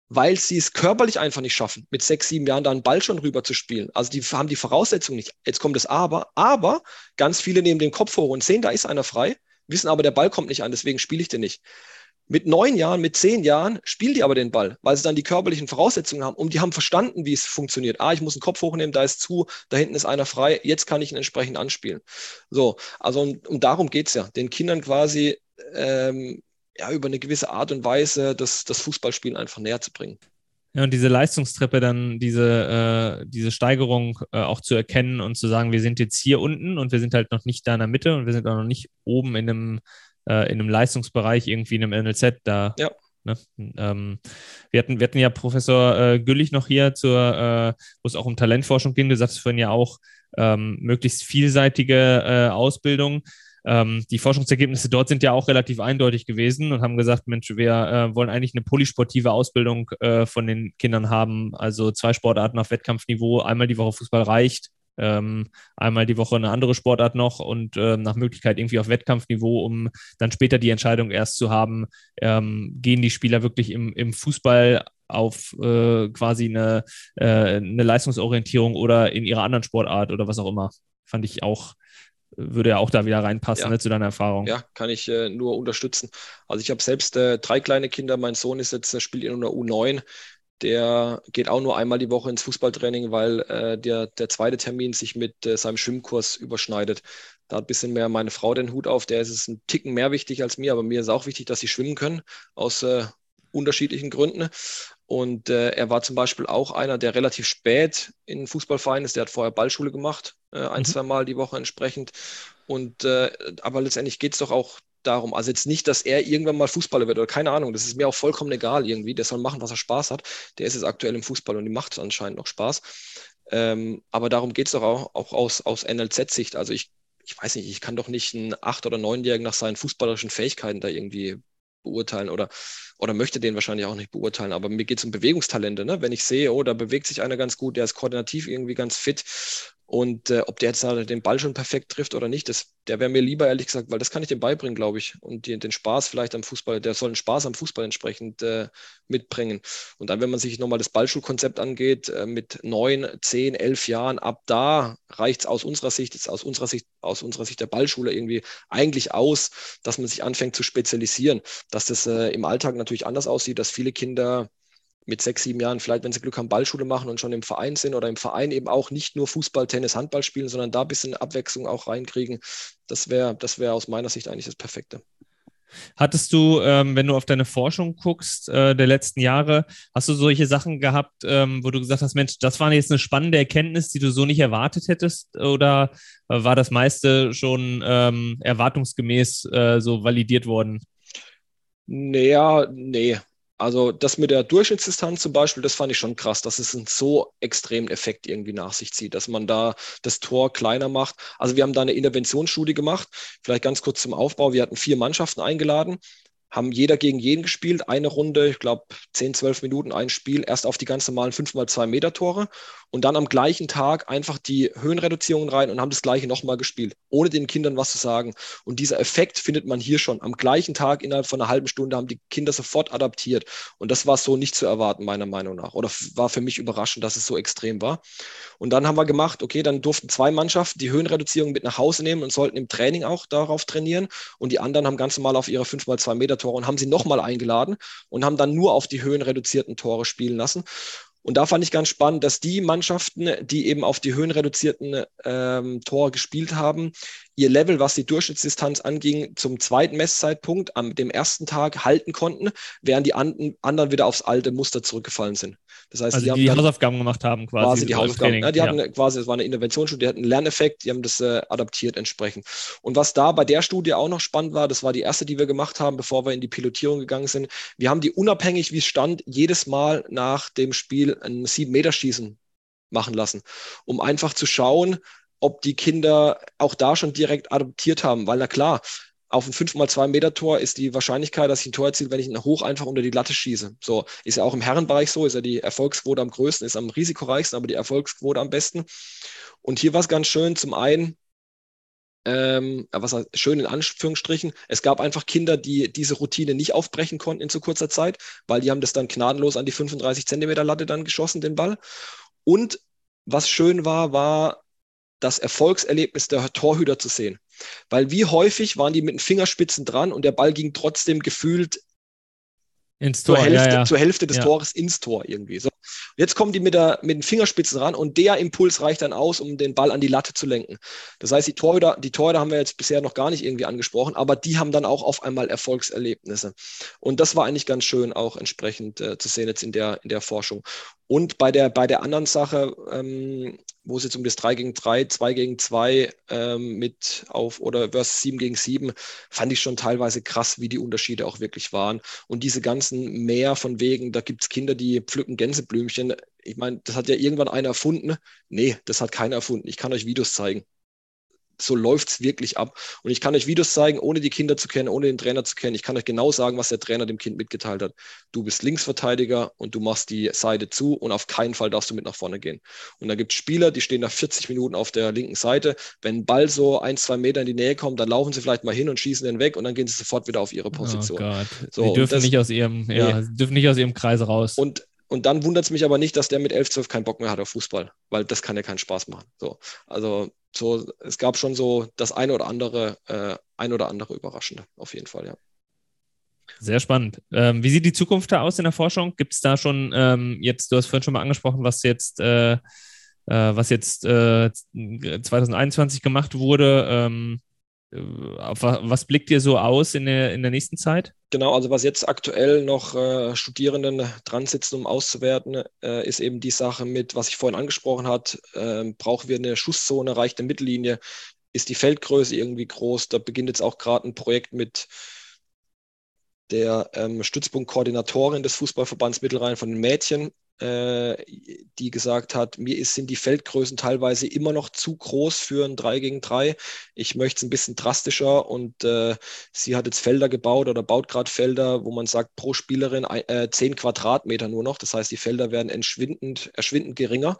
weil sie es körperlich einfach nicht schaffen, mit sechs, sieben Jahren da einen Ball schon rüber zu spielen. Also die haben die Voraussetzung nicht. Jetzt kommt das Aber, aber ganz viele nehmen den Kopf hoch und sehen, da ist einer frei, wissen aber, der Ball kommt nicht an, deswegen spiele ich den nicht. Mit neun Jahren, mit zehn Jahren spielen die aber den Ball, weil sie dann die körperlichen Voraussetzungen haben und die haben verstanden, wie es funktioniert. Ah, ich muss einen Kopf hochnehmen, da ist zu, da hinten ist einer frei, jetzt kann ich ihn entsprechend anspielen. So, also und, und darum geht es ja, den Kindern quasi ähm, ja, über eine gewisse Art und Weise das, das Fußballspielen einfach näher zu bringen. Ja, und diese Leistungstreppe dann, diese, äh, diese Steigerung äh, auch zu erkennen und zu sagen, wir sind jetzt hier unten und wir sind halt noch nicht da in der Mitte und wir sind auch noch nicht oben in einem äh, in einem Leistungsbereich, irgendwie in einem NLZ da. Ja. Ne? Ähm, wir, hatten, wir hatten ja Professor äh, Güllich noch hier, zur, äh, wo es auch um Talentforschung ging. Du sagst vorhin ja auch, ähm, möglichst vielseitige äh, Ausbildung. Ähm, die Forschungsergebnisse dort sind ja auch relativ eindeutig gewesen und haben gesagt, Mensch, wir äh, wollen eigentlich eine polysportive Ausbildung äh, von den Kindern haben. Also zwei Sportarten auf Wettkampfniveau, einmal die Woche Fußball reicht ähm, einmal die Woche eine andere Sportart noch und äh, nach Möglichkeit irgendwie auf Wettkampfniveau, um dann später die Entscheidung erst zu haben, ähm, gehen die Spieler wirklich im, im Fußball auf äh, quasi eine, äh, eine Leistungsorientierung oder in ihrer anderen Sportart oder was auch immer. Fand ich auch würde ja auch da wieder reinpassen ja. ne, zu deiner Erfahrung. Ja, kann ich äh, nur unterstützen. Also ich habe selbst äh, drei kleine Kinder. Mein Sohn ist jetzt, spielt in der U9 der geht auch nur einmal die Woche ins Fußballtraining, weil äh, der, der zweite Termin sich mit äh, seinem Schwimmkurs überschneidet. Da hat ein bisschen mehr meine Frau den Hut auf. Der ist es ein Ticken mehr wichtig als mir, aber mir ist auch wichtig, dass sie schwimmen können, aus äh, unterschiedlichen Gründen. Und äh, er war zum Beispiel auch einer, der relativ spät in Fußballverein ist. Der hat vorher Ballschule gemacht, äh, ein, mhm. zwei Mal die Woche entsprechend. Und äh, aber letztendlich geht es doch auch darum, also jetzt nicht, dass er irgendwann mal Fußballer wird oder keine Ahnung, das ist mir auch vollkommen egal irgendwie. Der soll machen, was er Spaß hat. Der ist jetzt aktuell im Fußball und die macht anscheinend noch Spaß. Ähm, aber darum geht es doch auch, auch aus, aus NLZ-Sicht. Also ich, ich weiß nicht, ich kann doch nicht einen Acht- oder Neunjährigen nach seinen fußballerischen Fähigkeiten da irgendwie beurteilen oder, oder möchte den wahrscheinlich auch nicht beurteilen. Aber mir geht es um Bewegungstalente. Ne? Wenn ich sehe, oh, da bewegt sich einer ganz gut, der ist koordinativ irgendwie ganz fit und äh, ob der jetzt den Ball schon perfekt trifft oder nicht, das, der wäre mir lieber, ehrlich gesagt, weil das kann ich dem beibringen, glaube ich. Und die, den Spaß vielleicht am Fußball, der soll einen Spaß am Fußball entsprechend äh, mitbringen. Und dann, wenn man sich nochmal das Ballschulkonzept angeht, äh, mit neun, zehn, elf Jahren, ab da reicht es aus unserer Sicht, ist aus unserer Sicht, aus unserer Sicht der Ballschule irgendwie eigentlich aus, dass man sich anfängt zu spezialisieren. Dass das äh, im Alltag natürlich anders aussieht, dass viele Kinder mit sechs, sieben Jahren vielleicht, wenn sie Glück haben, Ballschule machen und schon im Verein sind oder im Verein eben auch nicht nur Fußball, Tennis, Handball spielen, sondern da ein bisschen Abwechslung auch reinkriegen. Das wäre das wär aus meiner Sicht eigentlich das Perfekte. Hattest du, ähm, wenn du auf deine Forschung guckst äh, der letzten Jahre, hast du solche Sachen gehabt, ähm, wo du gesagt hast, Mensch, das war jetzt eine spannende Erkenntnis, die du so nicht erwartet hättest? Oder äh, war das meiste schon ähm, erwartungsgemäß äh, so validiert worden? Naja, nee. Also das mit der Durchschnittsdistanz zum Beispiel, das fand ich schon krass, dass es einen so extremen Effekt irgendwie nach sich zieht, dass man da das Tor kleiner macht. Also wir haben da eine Interventionsstudie gemacht, vielleicht ganz kurz zum Aufbau. Wir hatten vier Mannschaften eingeladen haben jeder gegen jeden gespielt, eine Runde, ich glaube 10, 12 Minuten ein Spiel, erst auf die ganz normalen 5x2 Meter Tore und dann am gleichen Tag einfach die Höhenreduzierungen rein und haben das gleiche nochmal gespielt, ohne den Kindern was zu sagen. Und dieser Effekt findet man hier schon. Am gleichen Tag innerhalb von einer halben Stunde haben die Kinder sofort adaptiert und das war so nicht zu erwarten, meiner Meinung nach. Oder war für mich überraschend, dass es so extrem war. Und dann haben wir gemacht, okay, dann durften zwei Mannschaften die Höhenreduzierung mit nach Hause nehmen und sollten im Training auch darauf trainieren und die anderen haben ganz normal auf ihre 5x2 Meter Tore und haben sie nochmal eingeladen und haben dann nur auf die höhenreduzierten Tore spielen lassen. Und da fand ich ganz spannend, dass die Mannschaften, die eben auf die höhenreduzierten ähm, Tore gespielt haben, ihr Level, was die Durchschnittsdistanz anging, zum zweiten Messzeitpunkt am dem ersten Tag halten konnten, während die anderen wieder aufs alte Muster zurückgefallen sind. Das heißt, also die, die, die Hausaufgaben gemacht haben quasi. quasi die Hausaufgaben. Ja, die ja. hatten quasi, es war eine Interventionsstudie, die hatten einen Lerneffekt, die haben das äh, adaptiert entsprechend. Und was da bei der Studie auch noch spannend war, das war die erste, die wir gemacht haben, bevor wir in die Pilotierung gegangen sind. Wir haben die unabhängig, wie es stand, jedes Mal nach dem Spiel ein 7-Meter-Schießen machen lassen, um einfach zu schauen, ob die Kinder auch da schon direkt adoptiert haben, weil na klar, auf ein 5x2 Meter Tor ist die Wahrscheinlichkeit, dass ich ein Tor erziele, wenn ich ihn hoch einfach unter die Latte schieße. So ist ja auch im Herrenbereich so, ist ja die Erfolgsquote am größten, ist am risikoreichsten, aber die Erfolgsquote am besten. Und hier war es ganz schön, zum einen, ähm, was heißt, schön in Anführungsstrichen, es gab einfach Kinder, die diese Routine nicht aufbrechen konnten in zu kurzer Zeit, weil die haben das dann gnadenlos an die 35 Zentimeter Latte dann geschossen, den Ball. Und was schön war, war, das Erfolgserlebnis der Torhüter zu sehen. Weil wie häufig waren die mit den Fingerspitzen dran und der Ball ging trotzdem gefühlt ins Tor, zur, Hälfte, ja, ja. zur Hälfte des ja. Tores ins Tor irgendwie. So. Jetzt kommen die mit, der, mit den Fingerspitzen ran und der Impuls reicht dann aus, um den Ball an die Latte zu lenken. Das heißt, die Torhüter, die Torhüter haben wir jetzt bisher noch gar nicht irgendwie angesprochen, aber die haben dann auch auf einmal Erfolgserlebnisse. Und das war eigentlich ganz schön auch entsprechend äh, zu sehen jetzt in der, in der Forschung. Und bei der, bei der anderen Sache, ähm, wo es jetzt um das 3 gegen 3, 2 gegen 2 ähm, mit auf oder versus 7 gegen 7, fand ich schon teilweise krass, wie die Unterschiede auch wirklich waren. Und diese ganzen mehr von wegen, da gibt es Kinder, die pflücken Gänseblümchen. Ich meine, das hat ja irgendwann einer erfunden. Nee, das hat keiner erfunden. Ich kann euch Videos zeigen so läuft es wirklich ab. Und ich kann euch Videos zeigen, ohne die Kinder zu kennen, ohne den Trainer zu kennen. Ich kann euch genau sagen, was der Trainer dem Kind mitgeteilt hat. Du bist Linksverteidiger und du machst die Seite zu und auf keinen Fall darfst du mit nach vorne gehen. Und da gibt es Spieler, die stehen nach 40 Minuten auf der linken Seite. Wenn ein Ball so ein, zwei Meter in die Nähe kommt, dann laufen sie vielleicht mal hin und schießen den weg und dann gehen sie sofort wieder auf ihre Position. Oh Gott. So, die dürfen, das, nicht aus ihrem, ja, dürfen nicht aus ihrem Kreis raus. Und und dann wundert es mich aber nicht, dass der mit 11, 12 keinen Bock mehr hat auf Fußball, weil das kann ja keinen Spaß machen. So, also so, es gab schon so das eine oder andere, äh, ein oder andere Überraschende, auf jeden Fall, ja. Sehr spannend. Ähm, wie sieht die Zukunft da aus in der Forschung? Gibt es da schon ähm, jetzt, du hast vorhin schon mal angesprochen, was jetzt, äh, äh, was jetzt 2021 äh, gemacht wurde. Ähm, was blickt ihr so aus in der, in der nächsten Zeit? Genau, also was jetzt aktuell noch äh, Studierenden dran sitzen, um auszuwerten, äh, ist eben die Sache mit, was ich vorhin angesprochen habe, äh, brauchen wir eine Schusszone, reicht eine Mittellinie, ist die Feldgröße irgendwie groß? Da beginnt jetzt auch gerade ein Projekt mit der ähm, Stützpunktkoordinatorin des Fußballverbands Mittelrhein von den Mädchen, die gesagt hat, mir ist, sind die Feldgrößen teilweise immer noch zu groß für ein 3 gegen 3. Ich möchte es ein bisschen drastischer und äh, sie hat jetzt Felder gebaut oder baut gerade Felder, wo man sagt, pro Spielerin äh, 10 Quadratmeter nur noch. Das heißt, die Felder werden entschwindend, erschwindend geringer.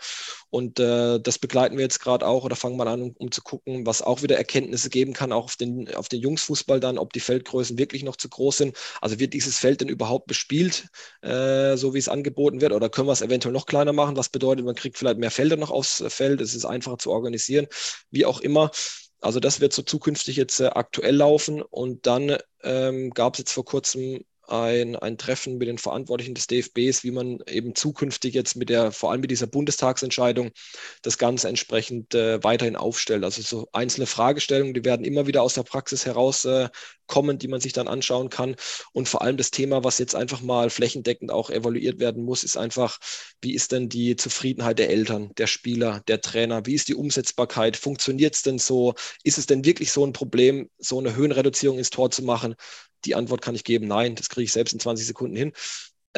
Und äh, das begleiten wir jetzt gerade auch oder fangen mal an, um, um, zu gucken, was auch wieder Erkenntnisse geben kann, auch auf den, auf den Jungsfußball dann, ob die Feldgrößen wirklich noch zu groß sind. Also wird dieses Feld denn überhaupt bespielt, äh, so wie es angeboten wird, oder können wir es eventuell noch kleiner machen, was bedeutet, man kriegt vielleicht mehr Felder noch aufs Feld, es ist einfacher zu organisieren, wie auch immer. Also das wird so zukünftig jetzt äh, aktuell laufen. Und dann ähm, gab es jetzt vor kurzem ein, ein Treffen mit den Verantwortlichen des DFBs, wie man eben zukünftig jetzt mit der, vor allem mit dieser Bundestagsentscheidung, das Ganze entsprechend äh, weiterhin aufstellt. Also so einzelne Fragestellungen, die werden immer wieder aus der Praxis herauskommen, äh, die man sich dann anschauen kann. Und vor allem das Thema, was jetzt einfach mal flächendeckend auch evaluiert werden muss, ist einfach, wie ist denn die Zufriedenheit der Eltern, der Spieler, der Trainer? Wie ist die Umsetzbarkeit? Funktioniert es denn so? Ist es denn wirklich so ein Problem, so eine Höhenreduzierung ins Tor zu machen? Die Antwort kann ich geben, nein, das kriege ich selbst in 20 Sekunden hin.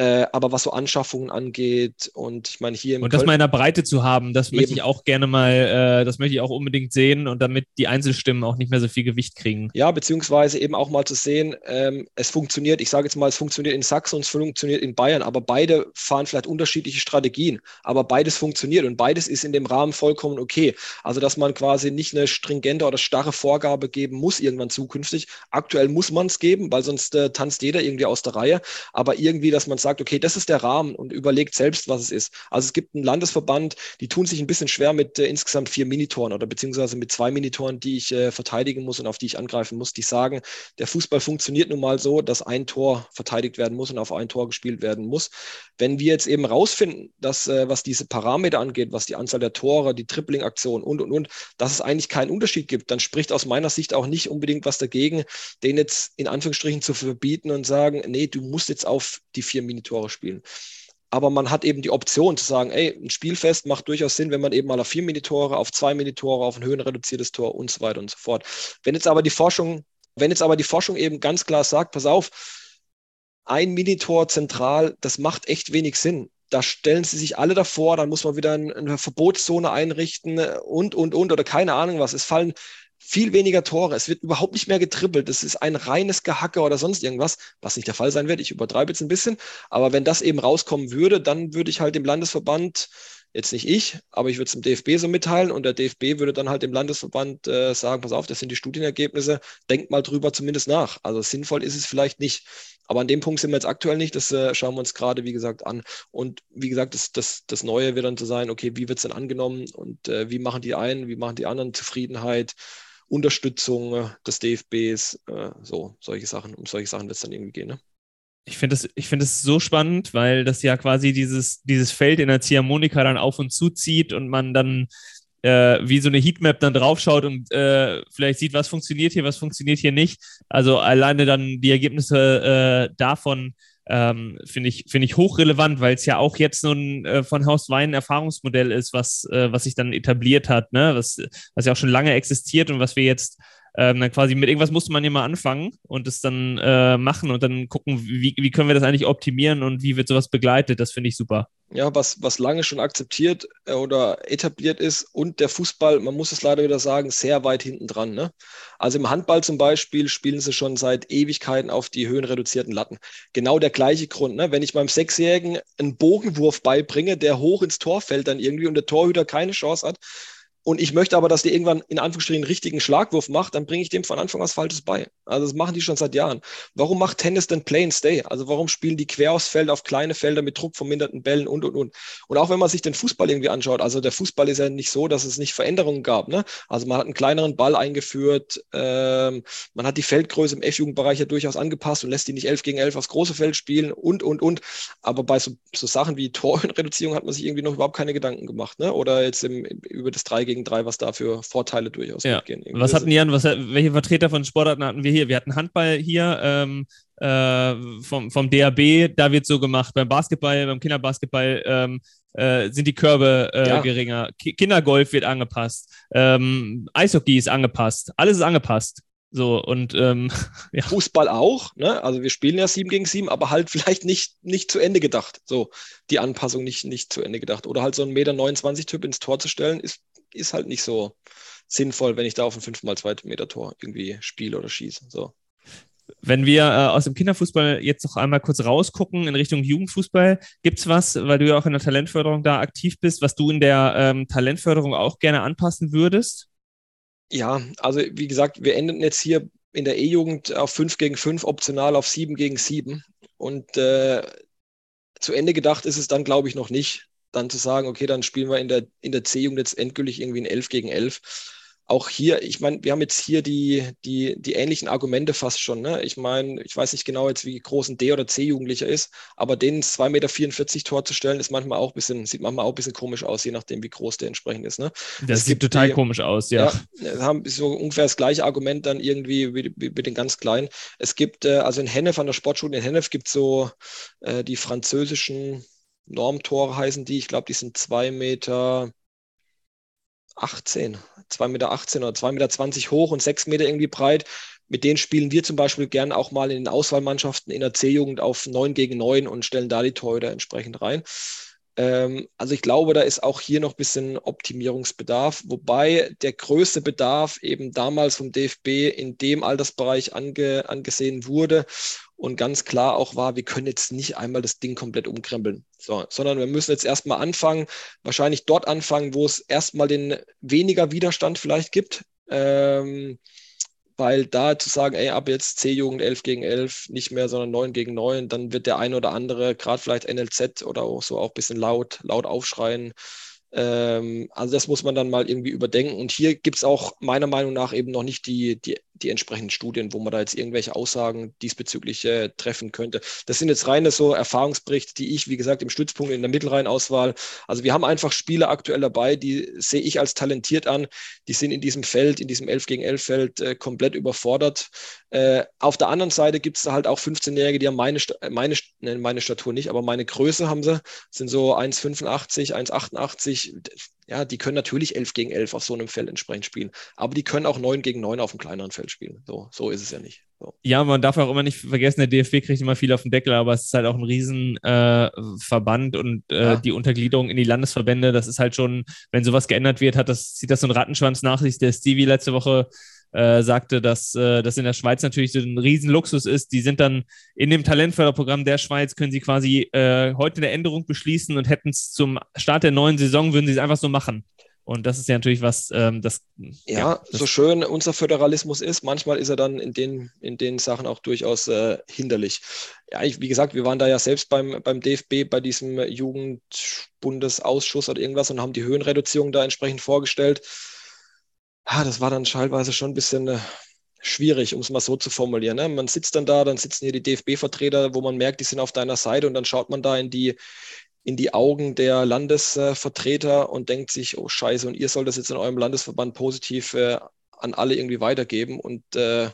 Äh, aber was so Anschaffungen angeht und ich meine hier im Und das Köln mal in der Breite zu haben, das Eben. möchte ich auch gerne mal, äh, das möchte ich auch unbedingt sehen und damit die Einzelstimmen auch nicht mehr so viel Gewicht kriegen. Ja, beziehungsweise eben auch mal zu sehen, ähm, es funktioniert, ich sage jetzt mal, es funktioniert in Sachsen und es funktioniert in Bayern, aber beide fahren vielleicht unterschiedliche Strategien, aber beides funktioniert und beides ist in dem Rahmen vollkommen okay. Also dass man quasi nicht eine stringente oder starre Vorgabe geben muss irgendwann zukünftig. Aktuell muss man es geben, weil sonst äh, tanzt jeder irgendwie aus der Reihe, aber irgendwie, dass man sagt, okay, das ist der Rahmen und überlegt selbst, was es ist. Also es gibt einen Landesverband, die tun sich ein bisschen schwer mit äh, insgesamt vier Minitoren oder beziehungsweise mit zwei Minitoren, die ich äh, verteidigen muss und auf die ich angreifen muss. Die sagen, der Fußball funktioniert nun mal so, dass ein Tor verteidigt werden muss und auf ein Tor gespielt werden muss. Wenn wir jetzt eben rausfinden, dass äh, was diese Parameter angeht, was die Anzahl der Tore, die Tripling-Aktion und und und, dass es eigentlich keinen Unterschied gibt, dann spricht aus meiner Sicht auch nicht unbedingt was dagegen, den jetzt in Anführungsstrichen zu verbieten und sagen, nee, du musst jetzt auf die vier Minitore spielen. Aber man hat eben die Option zu sagen, ey, ein Spielfest macht durchaus Sinn, wenn man eben mal auf vier Minitore, auf zwei Minitore, auf ein höhenreduziertes Tor und so weiter und so fort. Wenn jetzt aber die Forschung, wenn jetzt aber die Forschung eben ganz klar sagt, pass auf, ein Minitor zentral, das macht echt wenig Sinn. Da stellen sie sich alle davor, dann muss man wieder eine Verbotszone einrichten und, und, und, oder keine Ahnung was. Es fallen viel weniger Tore. Es wird überhaupt nicht mehr getribbelt. Es ist ein reines Gehacke oder sonst irgendwas, was nicht der Fall sein wird. Ich übertreibe jetzt ein bisschen. Aber wenn das eben rauskommen würde, dann würde ich halt dem Landesverband, jetzt nicht ich, aber ich würde es dem DFB so mitteilen und der DFB würde dann halt dem Landesverband äh, sagen, pass auf, das sind die Studienergebnisse, denkt mal drüber zumindest nach. Also sinnvoll ist es vielleicht nicht. Aber an dem Punkt sind wir jetzt aktuell nicht. Das äh, schauen wir uns gerade, wie gesagt, an. Und wie gesagt, das, das, das Neue wird dann zu sein, okay, wie wird es denn angenommen und äh, wie machen die einen, wie machen die anderen Zufriedenheit? Unterstützung äh, des DFBs, äh, so solche Sachen, um solche Sachen wird es dann irgendwie gehen. Ne? Ich finde es find so spannend, weil das ja quasi dieses, dieses Feld in der Ziehharmonika dann auf und zu zieht und man dann äh, wie so eine Heatmap dann draufschaut und äh, vielleicht sieht, was funktioniert hier, was funktioniert hier nicht. Also alleine dann die Ergebnisse äh, davon ähm, finde ich, finde ich hochrelevant, weil es ja auch jetzt so ein äh, von Haus Wein Erfahrungsmodell ist, was, äh, was sich dann etabliert hat, ne? was, was ja auch schon lange existiert und was wir jetzt ähm, dann quasi mit irgendwas musste man ja mal anfangen und es dann äh, machen und dann gucken, wie, wie können wir das eigentlich optimieren und wie wird sowas begleitet. Das finde ich super. Ja, was, was lange schon akzeptiert äh, oder etabliert ist und der Fußball, man muss es leider wieder sagen, sehr weit hinten dran. Ne? Also im Handball zum Beispiel spielen sie schon seit Ewigkeiten auf die höhenreduzierten Latten. Genau der gleiche Grund. Ne? Wenn ich meinem Sechsjährigen einen Bogenwurf beibringe, der hoch ins Tor fällt dann irgendwie und der Torhüter keine Chance hat, und ich möchte aber, dass der irgendwann in Anführungsstrichen richtigen Schlagwurf macht, dann bringe ich dem von Anfang was Falsches bei. Also das machen die schon seit Jahren. Warum macht Tennis denn Play and Stay? Also warum spielen die quer aufs Feld auf kleine Felder mit druckverminderten Bällen und, und, und. Und auch wenn man sich den Fußball irgendwie anschaut, also der Fußball ist ja nicht so, dass es nicht Veränderungen gab. Ne? Also man hat einen kleineren Ball eingeführt, ähm, man hat die Feldgröße im F-Jugendbereich ja durchaus angepasst und lässt die nicht 11 gegen 11 aufs große Feld spielen und, und, und. Aber bei so, so Sachen wie Torhöhenreduzierung hat man sich irgendwie noch überhaupt keine Gedanken gemacht. Ne? Oder jetzt im, über das 3 gegen gegen 3, was da für Vorteile durchaus ja. mitgehen. Irgendwie was hatten Jan, was, welche Vertreter von Sportarten hatten wir hier? Wir hatten Handball hier ähm, äh, vom, vom DAB, da wird so gemacht. Beim Basketball, beim Kinderbasketball ähm, äh, sind die Körbe äh, ja. geringer. Ki Kindergolf wird angepasst. Ähm, Eishockey ist angepasst. Alles ist angepasst. So, und ähm, ja. Fußball auch, ne? Also wir spielen ja 7 gegen 7, aber halt vielleicht nicht, nicht zu Ende gedacht. So, die Anpassung nicht, nicht zu Ende gedacht. Oder halt so einen Meter 29 Typ ins Tor zu stellen, ist, ist halt nicht so sinnvoll, wenn ich da auf ein 5x2 Meter Tor irgendwie spiele oder schieße. So. Wenn wir äh, aus dem Kinderfußball jetzt noch einmal kurz rausgucken in Richtung Jugendfußball, gibt es was, weil du ja auch in der Talentförderung da aktiv bist, was du in der ähm, Talentförderung auch gerne anpassen würdest? Ja, also wie gesagt, wir enden jetzt hier in der E-Jugend auf 5 gegen 5, optional auf 7 gegen 7. Und äh, zu Ende gedacht ist es dann, glaube ich, noch nicht, dann zu sagen, okay, dann spielen wir in der, in der C-Jugend jetzt endgültig irgendwie ein 11 gegen 11 auch hier, ich meine, wir haben jetzt hier die, die, die ähnlichen Argumente fast schon. Ne? Ich meine, ich weiß nicht genau jetzt, wie groß ein D- oder C-Jugendlicher ist, aber den 2,44 Meter Tor zu stellen, ist manchmal auch ein bisschen, sieht manchmal auch ein bisschen komisch aus, je nachdem, wie groß der entsprechend ist. Ne? Das es sieht total die, komisch aus, ja. ja. haben so ungefähr das gleiche Argument dann irgendwie wie, wie, wie den ganz Kleinen. Es gibt, äh, also in Hennef, an der Sportschule in Hennef, gibt es so äh, die französischen Normtore heißen die. Ich glaube, die sind zwei Meter 18, 2,18 Meter 18 oder 2,20 Meter hoch und 6 Meter irgendwie breit. Mit denen spielen wir zum Beispiel gern auch mal in den Auswahlmannschaften in der C-Jugend auf 9 gegen 9 und stellen da die Torhüter entsprechend rein. Ähm, also ich glaube, da ist auch hier noch ein bisschen Optimierungsbedarf, wobei der größte Bedarf eben damals vom DFB in dem Altersbereich ange, angesehen wurde und ganz klar auch war, wir können jetzt nicht einmal das Ding komplett umkrempeln, so, sondern wir müssen jetzt erstmal anfangen, wahrscheinlich dort anfangen, wo es erstmal den weniger Widerstand vielleicht gibt. Ähm, weil da zu sagen, ey, ab jetzt C-Jugend 11 gegen 11, nicht mehr, sondern 9 gegen 9, dann wird der ein oder andere, gerade vielleicht NLZ oder auch so auch ein bisschen laut, laut aufschreien, ähm, also das muss man dann mal irgendwie überdenken. Und hier gibt es auch meiner Meinung nach eben noch nicht die, die, die entsprechenden Studien, wo man da jetzt irgendwelche Aussagen diesbezüglich äh, treffen könnte. Das sind jetzt reine so Erfahrungsberichte, die ich, wie gesagt, im Stützpunkt in der Mittelrheinauswahl, also wir haben einfach Spieler aktuell dabei, die sehe ich als talentiert an. Die sind in diesem Feld, in diesem 11 gegen 11 Feld äh, komplett überfordert. Äh, auf der anderen Seite gibt es halt auch 15-Jährige, die haben meine, meine, ne, meine Statur nicht, aber meine Größe haben sie, sind so 1,85, 1,88 ja, die können natürlich 11 gegen 11 auf so einem Feld entsprechend spielen, aber die können auch 9 gegen 9 auf einem kleineren Feld spielen. So, so ist es ja nicht. So. Ja, man darf auch immer nicht vergessen, der DFB kriegt immer viel auf den Deckel, aber es ist halt auch ein Riesenverband äh, und äh, ja. die Untergliederung in die Landesverbände, das ist halt schon, wenn sowas geändert wird, hat das, zieht das so einen Rattenschwanz nach sich. Der Stevie letzte Woche äh, sagte, dass äh, das in der Schweiz natürlich so ein Riesenluxus ist. Die sind dann in dem Talentförderprogramm der Schweiz, können sie quasi äh, heute eine Änderung beschließen und hätten es zum Start der neuen Saison, würden sie es einfach so machen. Und das ist ja natürlich was, ähm, das. Ja, ja das so schön unser Föderalismus ist, manchmal ist er dann in den, in den Sachen auch durchaus äh, hinderlich. Ja, ich, wie gesagt, wir waren da ja selbst beim, beim DFB bei diesem Jugendbundesausschuss oder irgendwas und haben die Höhenreduzierung da entsprechend vorgestellt ah, das war dann teilweise schon ein bisschen äh, schwierig, um es mal so zu formulieren. Ne? Man sitzt dann da, dann sitzen hier die DFB-Vertreter, wo man merkt, die sind auf deiner Seite und dann schaut man da in die, in die Augen der Landesvertreter und denkt sich, oh Scheiße, und ihr sollt das jetzt in eurem Landesverband positiv äh, an alle irgendwie weitergeben und äh,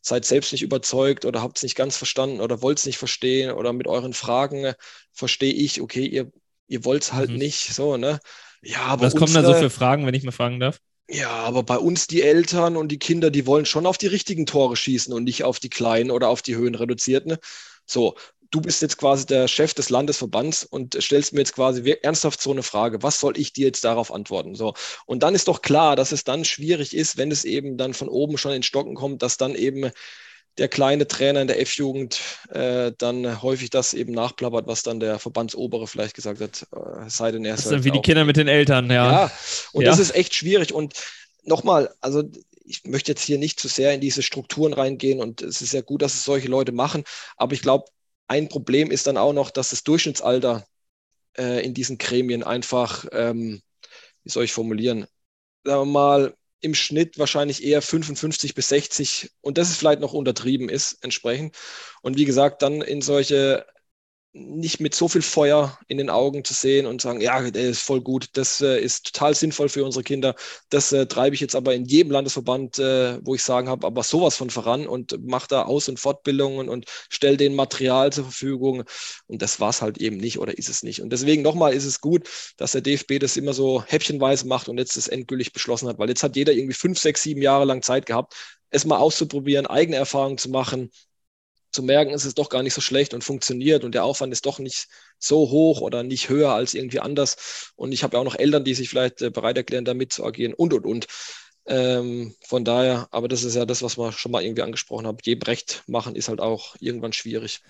seid selbst nicht überzeugt oder habt es nicht ganz verstanden oder wollt es nicht verstehen oder mit euren Fragen äh, verstehe ich, okay, ihr, ihr wollt es halt mhm. nicht, so, ne? Ja, aber Was kommen da so für Fragen, wenn ich mal fragen darf? Ja, aber bei uns die Eltern und die Kinder, die wollen schon auf die richtigen Tore schießen und nicht auf die kleinen oder auf die höhenreduzierten. So, du bist jetzt quasi der Chef des Landesverbands und stellst mir jetzt quasi ernsthaft so eine Frage, was soll ich dir jetzt darauf antworten? So. Und dann ist doch klar, dass es dann schwierig ist, wenn es eben dann von oben schon in Stocken kommt, dass dann eben der kleine Trainer in der F-Jugend äh, dann häufig das eben nachplappert, was dann der Verbandsobere vielleicht gesagt hat, äh, sei denn er Das sind wie die Kinder mit den Eltern, ja. Ja, und ja. das ist echt schwierig. Und nochmal, also ich möchte jetzt hier nicht zu sehr in diese Strukturen reingehen und es ist ja gut, dass es solche Leute machen, aber ich glaube, ein Problem ist dann auch noch, dass das Durchschnittsalter äh, in diesen Gremien einfach, ähm, wie soll ich formulieren, sagen wir mal, im Schnitt wahrscheinlich eher 55 bis 60 und das ist vielleicht noch untertrieben ist entsprechend. Und wie gesagt, dann in solche nicht mit so viel Feuer in den Augen zu sehen und sagen, ja, der ist voll gut, das äh, ist total sinnvoll für unsere Kinder. Das äh, treibe ich jetzt aber in jedem Landesverband, äh, wo ich sagen habe, aber sowas von voran und mache da Aus- und Fortbildungen und stelle denen Material zur Verfügung. Und das war es halt eben nicht oder ist es nicht. Und deswegen nochmal ist es gut, dass der DFB das immer so häppchenweise macht und jetzt das endgültig beschlossen hat, weil jetzt hat jeder irgendwie fünf, sechs, sieben Jahre lang Zeit gehabt, es mal auszuprobieren, eigene Erfahrungen zu machen zu merken, ist es doch gar nicht so schlecht und funktioniert und der Aufwand ist doch nicht so hoch oder nicht höher als irgendwie anders. Und ich habe ja auch noch Eltern, die sich vielleicht äh, bereit erklären, da mitzuagieren und und und. Ähm, von daher, aber das ist ja das, was wir schon mal irgendwie angesprochen haben. Jedem Recht machen ist halt auch irgendwann schwierig.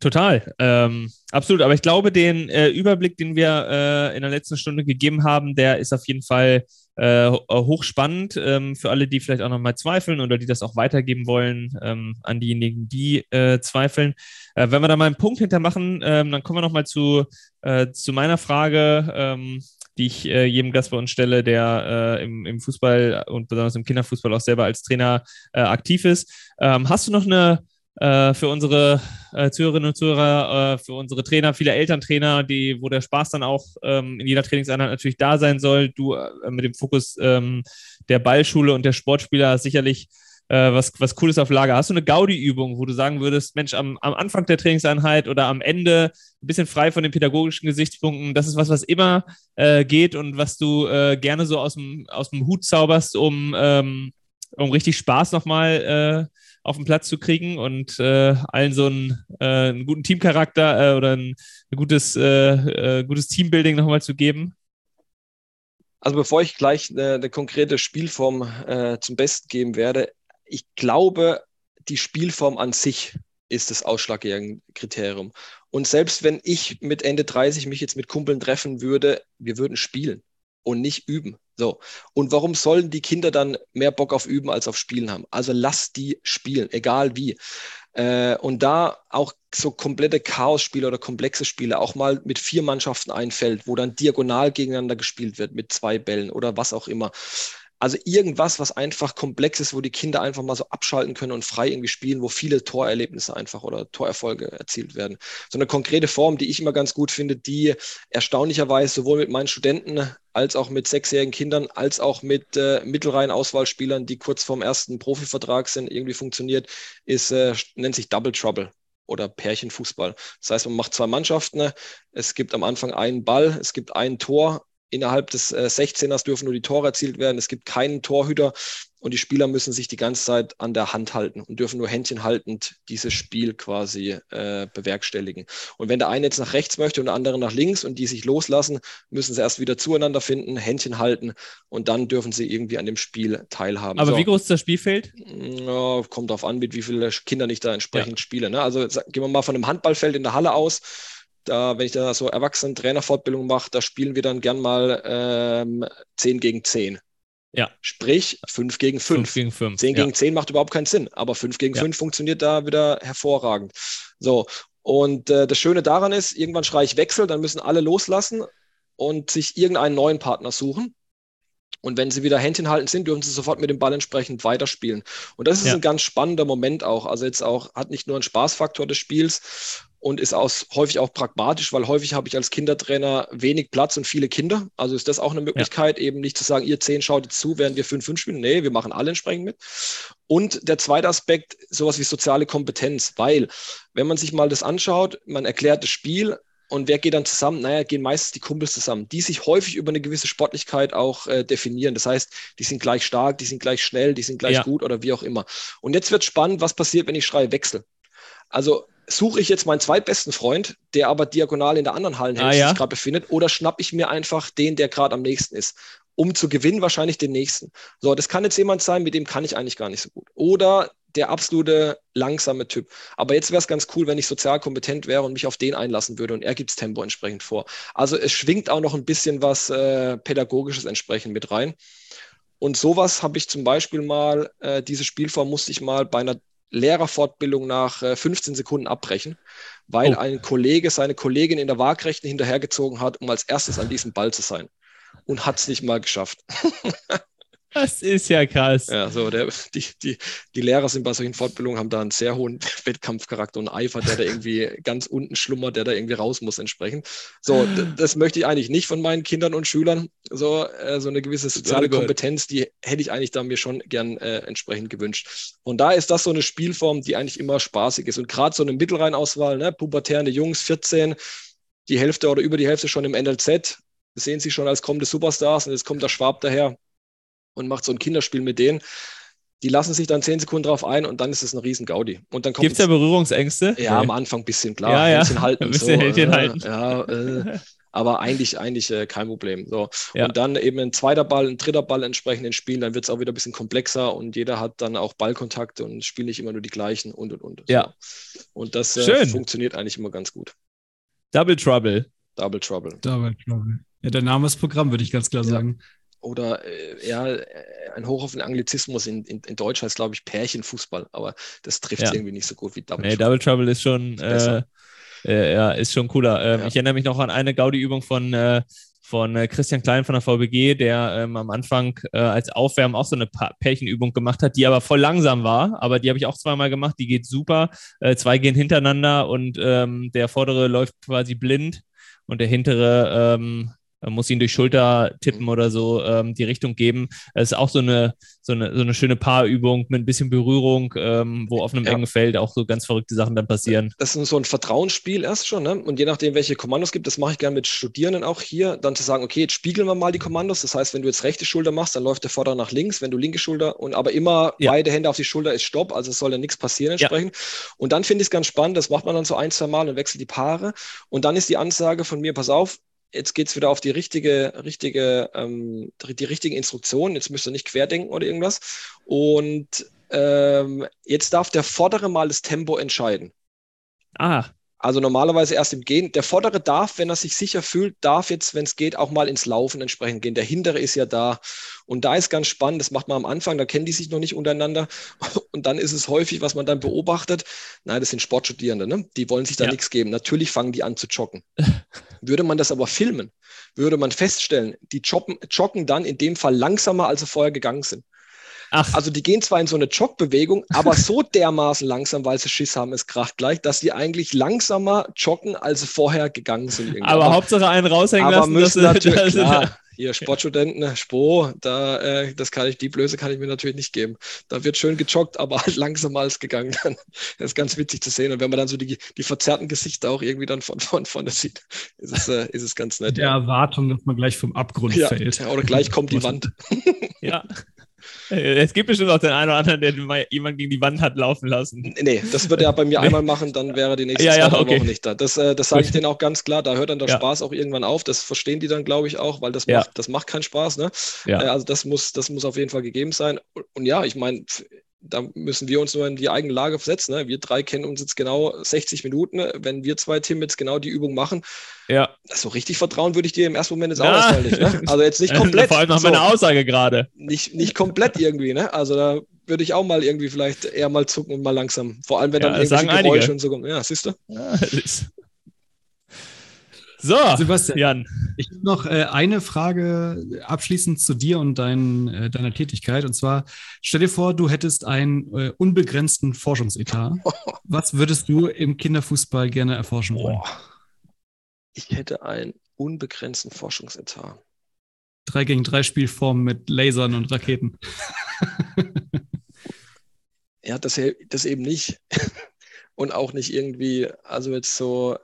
Total, ähm, absolut. Aber ich glaube, den äh, Überblick, den wir äh, in der letzten Stunde gegeben haben, der ist auf jeden Fall äh, hochspannend ähm, für alle, die vielleicht auch nochmal zweifeln oder die das auch weitergeben wollen ähm, an diejenigen, die äh, zweifeln. Äh, wenn wir da mal einen Punkt hintermachen, ähm, dann kommen wir nochmal zu, äh, zu meiner Frage, ähm, die ich äh, jedem Gast bei uns stelle, der äh, im, im Fußball und besonders im Kinderfußball auch selber als Trainer aktiv ist. Ähm, hast du noch eine äh, für unsere äh, Zuhörerinnen und Zuhörer, äh, für unsere Trainer, viele Elterntrainer, die, wo der Spaß dann auch ähm, in jeder Trainingseinheit natürlich da sein soll. Du äh, mit dem Fokus ähm, der Ballschule und der Sportspieler sicherlich äh, was, was Cooles auf Lager. Hast du eine Gaudi-Übung, wo du sagen würdest, Mensch, am, am Anfang der Trainingseinheit oder am Ende ein bisschen frei von den pädagogischen Gesichtspunkten, das ist was, was immer äh, geht und was du gerne so aus dem, Hut zauberst, um, ähm, um richtig Spaß nochmal äh, auf den Platz zu kriegen und äh, allen so einen, äh, einen guten Teamcharakter äh, oder ein, ein gutes, äh, äh, gutes Teambuilding nochmal zu geben? Also bevor ich gleich eine, konkrete Spielform äh, zum Besten geben werde, ich glaube, die Spielform an sich ist das ausschlaggebende Kriterium. Und selbst wenn ich mit Ende 30 mich jetzt mit Kumpeln treffen würde, wir würden spielen und nicht üben. So. Und warum sollen die Kinder dann mehr Bock auf Üben als auf Spielen haben? Also lass die spielen, egal wie. Äh, und da auch so komplette Chaos-Spiele oder komplexe Spiele, auch mal mit vier Mannschaften einfällt, wo dann diagonal gegeneinander gespielt wird mit zwei Bällen oder was auch immer. Also irgendwas, was einfach komplex ist, wo die Kinder einfach mal so abschalten können und frei irgendwie spielen, wo viele Torerlebnisse einfach oder Torerfolge erzielt werden. So eine konkrete Form, die ich immer ganz gut finde, die erstaunlicherweise sowohl mit meinen Studenten als auch mit sechsjährigen Kindern, als auch mit äh, mittelreihen Auswahlspielern, die kurz vorm ersten Profivertrag sind, irgendwie funktioniert, ist, äh, nennt sich Double Trouble oder Pärchenfußball. Das heißt, man macht zwei Mannschaften. Es gibt am Anfang einen Ball, es gibt ein Tor Innerhalb des äh, 16ers dürfen nur die Tore erzielt werden. Es gibt keinen Torhüter und die Spieler müssen sich die ganze Zeit an der Hand halten und dürfen nur händchenhaltend dieses Spiel quasi äh, bewerkstelligen. Und wenn der eine jetzt nach rechts möchte und der andere nach links und die sich loslassen, müssen sie erst wieder zueinander finden, Händchen halten und dann dürfen sie irgendwie an dem Spiel teilhaben. Aber so. wie groß ist das Spielfeld? Ja, kommt darauf an, mit wie viele Kinder ich da entsprechend ja. spiele. Ne? Also gehen wir mal von einem Handballfeld in der Halle aus da, wenn ich da so Erwachsenen-Trainerfortbildung mache, da spielen wir dann gern mal ähm, 10 gegen 10. Ja. Sprich 5 gegen 5. 5 gegen 5. 10 gegen ja. 10 macht überhaupt keinen Sinn, aber 5 gegen ja. 5 funktioniert da wieder hervorragend. So, und äh, das Schöne daran ist, irgendwann schreie ich Wechsel, dann müssen alle loslassen und sich irgendeinen neuen Partner suchen. Und wenn sie wieder Händchen halten sind, dürfen sie sofort mit dem Ball entsprechend weiterspielen. Und das ist ja. ein ganz spannender Moment auch. Also jetzt auch, hat nicht nur einen Spaßfaktor des Spiels und ist aus, häufig auch pragmatisch, weil häufig habe ich als Kindertrainer wenig Platz und viele Kinder. Also ist das auch eine Möglichkeit, ja. eben nicht zu sagen, ihr zehn schaut jetzt zu, während wir fünf, fünf spielen. Nee, wir machen alle entsprechend mit. Und der zweite Aspekt, sowas wie soziale Kompetenz, weil wenn man sich mal das anschaut, man erklärt das Spiel, und wer geht dann zusammen? Naja, gehen meistens die Kumpels zusammen, die sich häufig über eine gewisse Sportlichkeit auch äh, definieren. Das heißt, die sind gleich stark, die sind gleich schnell, die sind gleich ja. gut oder wie auch immer. Und jetzt wird spannend, was passiert, wenn ich schreie Wechsel. Also suche ich jetzt meinen zweitbesten Freund, der aber diagonal in der anderen Hallenhälfte ah, ja. sich gerade befindet, oder schnappe ich mir einfach den, der gerade am nächsten ist? Um zu gewinnen, wahrscheinlich den nächsten. So, das kann jetzt jemand sein, mit dem kann ich eigentlich gar nicht so gut. Oder der absolute langsame Typ. Aber jetzt wäre es ganz cool, wenn ich sozial kompetent wäre und mich auf den einlassen würde und er gibt das Tempo entsprechend vor. Also es schwingt auch noch ein bisschen was äh, Pädagogisches entsprechend mit rein. Und sowas habe ich zum Beispiel mal, äh, diese Spielform musste ich mal bei einer Lehrerfortbildung nach äh, 15 Sekunden abbrechen, weil oh. ein Kollege seine Kollegin in der Waagrechten hinterhergezogen hat, um als erstes an diesem Ball zu sein. Und hat es nicht mal geschafft. Das ist ja krass. Ja, so der, die, die, die Lehrer sind bei solchen Fortbildungen, haben da einen sehr hohen Wettkampfcharakter und Eifer, der da irgendwie ganz unten schlummert, der da irgendwie raus muss entsprechend. So, das möchte ich eigentlich nicht von meinen Kindern und Schülern. So, äh, so eine gewisse soziale Kompetenz, die hätte ich eigentlich da mir schon gern äh, entsprechend gewünscht. Und da ist das so eine Spielform, die eigentlich immer spaßig ist. Und gerade so eine Mittelrheinauswahl, ne, pubertäre Jungs, 14, die Hälfte oder über die Hälfte schon im NLZ, sehen sie schon als kommende Superstars und jetzt kommt der Schwab daher und macht so ein Kinderspiel mit denen. Die lassen sich dann zehn Sekunden drauf ein und dann ist es ein riesen Gaudi. Gibt es da Berührungsängste? Ja, nee. am Anfang ein bisschen, klar. Ja, ja. Händchen halten. Ein bisschen so, äh, halten. Ja, äh, aber eigentlich, eigentlich äh, kein Problem. So. Ja. Und dann eben ein zweiter Ball, ein dritter Ball entsprechend in Spielen, dann wird es auch wieder ein bisschen komplexer und jeder hat dann auch Ballkontakte und spielt nicht immer nur die gleichen und und und. Ja. Und das äh, funktioniert eigentlich immer ganz gut. Double Trouble. Double Trouble. Double Trouble. Ja, der Name ist Programm, würde ich ganz klar Ja. sagen. Oder äh, ja, äh, ein Hoch auf den Anglizismus in, in, in Deutsch heißt, glaube ich, Pärchenfußball, aber das trifft Ja. irgendwie nicht so gut wie Double Nee, Trouble. Double Trouble ist schon, äh, äh, ja, ist schon cooler. Ähm, Ja. Ich erinnere mich noch an eine Gaudi-Übung von, äh, von äh, Christian Klein von der VBG, der ähm, am Anfang als Aufwärmen auch so eine pa Pärchenübung gemacht hat, die aber voll langsam war. Aber die habe ich auch zweimal gemacht. Die geht super. Zwei gehen hintereinander und ähm, der vordere läuft quasi blind und der hintere ähm, muss ihn durch Schulter tippen oder so ähm, die Richtung geben. Es ist auch so eine, so eine, so eine schöne Paarübung mit ein bisschen Berührung, ähm, wo auf einem Ja. engen Feld auch so ganz verrückte Sachen dann passieren. das ist so ein Vertrauensspiel erst schon, ne? Und je nachdem, welche Kommandos es gibt, das mache ich gerne mit Studierenden auch hier, dann zu sagen, okay, jetzt spiegeln wir mal die Kommandos. Das heißt, wenn du jetzt rechte Schulter machst, dann läuft der Vorder nach links, wenn du linke Schulter und aber immer Ja. beide Hände auf die Schulter ist Stopp, also es soll ja nichts passieren entsprechend. Und dann finde ich es ganz spannend, das macht man dann so ein, zwei Mal und wechselt die Paare. Und dann ist die Ansage von mir, pass auf, jetzt geht es wieder auf die richtige, richtige, ähm, die, richtigen Instruktionen. Jetzt müsst ihr nicht querdenken oder irgendwas. Und ähm, jetzt darf der Vordere mal das Tempo entscheiden. Ah, Also normalerweise erst im Gehen. Der Vordere darf, wenn er sich sicher fühlt, darf jetzt, wenn es geht, auch mal ins Laufen entsprechend gehen. Der Hintere ist ja da. Und da ist ganz spannend, das macht man am Anfang, da kennen die sich noch nicht untereinander. Und dann ist es häufig, was man dann beobachtet, nein, das sind Sportstudierende, ne? die wollen sich da Ja. nichts geben. Natürlich fangen die an zu joggen. Würde man das aber filmen, würde man feststellen, die joggen, joggen dann in dem Fall langsamer, als sie vorher gegangen sind. Ach, Also die gehen zwar in so eine Jogbewegung, aber so dermaßen langsam, weil sie Schiss haben, es kracht gleich, dass die eigentlich langsamer joggen, als sie vorher gegangen sind. irgendwie. aber, Hauptsache einen raushängen aber lassen. müssen dass- natürlich, dass- klar, hier Sportstudenten, ne, Spo, da, äh, das kann ich, die Blöße kann ich mir natürlich nicht geben. Da wird schön gejoggt, aber halt langsamer als gegangen. Dann, das ist ganz witzig zu sehen. Und wenn man dann so die, die verzerrten Gesichter auch irgendwie dann von, von vorne sieht, ist es, äh, ist es ganz nett. Der Erwartung, dass man gleich vom Abgrund Ja, fällt. ja, oder gleich kommt die Wand. Ja. Äh, Es gibt bestimmt auch den einen oder anderen, der mal jemand gegen die Wand hat laufen lassen. Nee, das wird er bei mir einmal machen, dann wäre die nächste Ja, ja, okay. Wochen nicht da. Das, äh, das sage ich denen auch ganz klar. Da hört dann der Ja. Spaß auch irgendwann auf. Das verstehen die dann, glaube ich, auch, weil das, Ja. macht, das macht keinen Spaß. Ne? Ja. Äh, also das muss, das muss auf jeden Fall gegeben sein. Und, und ja, ich meine, da müssen wir uns nur in die eigene Lage versetzen. Ne? Wir drei kennen uns jetzt genau 60 Minuten. Wenn wir zwei, Tim, jetzt genau die Übung machen, Ja. so richtig vertrauen würde ich dir im ersten Moment jetzt auch erstmal nicht. Ne? Also jetzt nicht komplett. Vor allem nach so, meiner Aussage gerade. nicht, nicht komplett irgendwie. Ne? Also da würde ich auch mal irgendwie vielleicht eher mal zucken und mal langsam. Vor allem, wenn Ja, dann irgendwelche sagen einige. Geräusche und so kommen. Ja, siehst du? Ja, So, Sebastian, Jan. ich habe noch äh, eine Frage abschließend zu dir und dein, äh, deiner Tätigkeit. Und zwar, stell dir vor, du hättest einen äh, unbegrenzten Forschungsetat. Was würdest du im Kinderfußball gerne erforschen wollen? Ich hätte einen unbegrenzten Forschungsetat. Drei gegen drei Spielformen mit Lasern und Raketen. Ja, das, das eben nicht. Und auch nicht irgendwie, also jetzt so,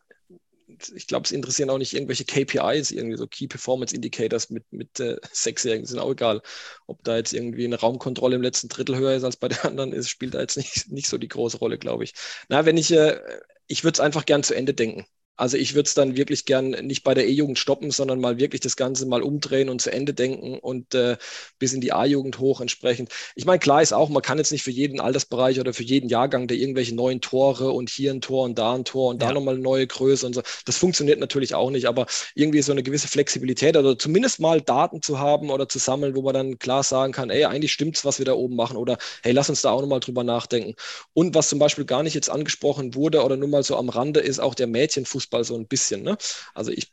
ich glaube, es interessieren auch nicht irgendwelche KPIs, irgendwie so Key Performance Indicators mit, mit äh, Sechsjährigen, sind auch egal. Ob da jetzt irgendwie eine Raumkontrolle im letzten Drittel höher ist als bei den anderen, ist, spielt da jetzt nicht, nicht so die große Rolle, glaube ich. Na, wenn ich, äh, ich würde es einfach gern zu Ende denken. Also ich würde es dann wirklich gern nicht bei der E-Jugend stoppen, sondern mal wirklich das Ganze mal umdrehen und zu Ende denken und äh, bis in die A-Jugend hoch entsprechend. Ich meine, klar ist auch, man kann jetzt nicht für jeden Altersbereich oder für jeden Jahrgang da irgendwelche neuen Tore und hier ein Tor und da ein Tor und da Ja. nochmal eine neue Größe und so. Das funktioniert natürlich auch nicht, aber irgendwie so eine gewisse Flexibilität oder zumindest mal Daten zu haben oder zu sammeln, wo man dann klar sagen kann, ey, eigentlich stimmt's, was wir da oben machen oder hey, lass uns da auch nochmal drüber nachdenken. Und was zum Beispiel gar nicht jetzt angesprochen wurde oder nur mal so am Rande ist auch der Mädchenfußball so ein bisschen. Ne? Also ich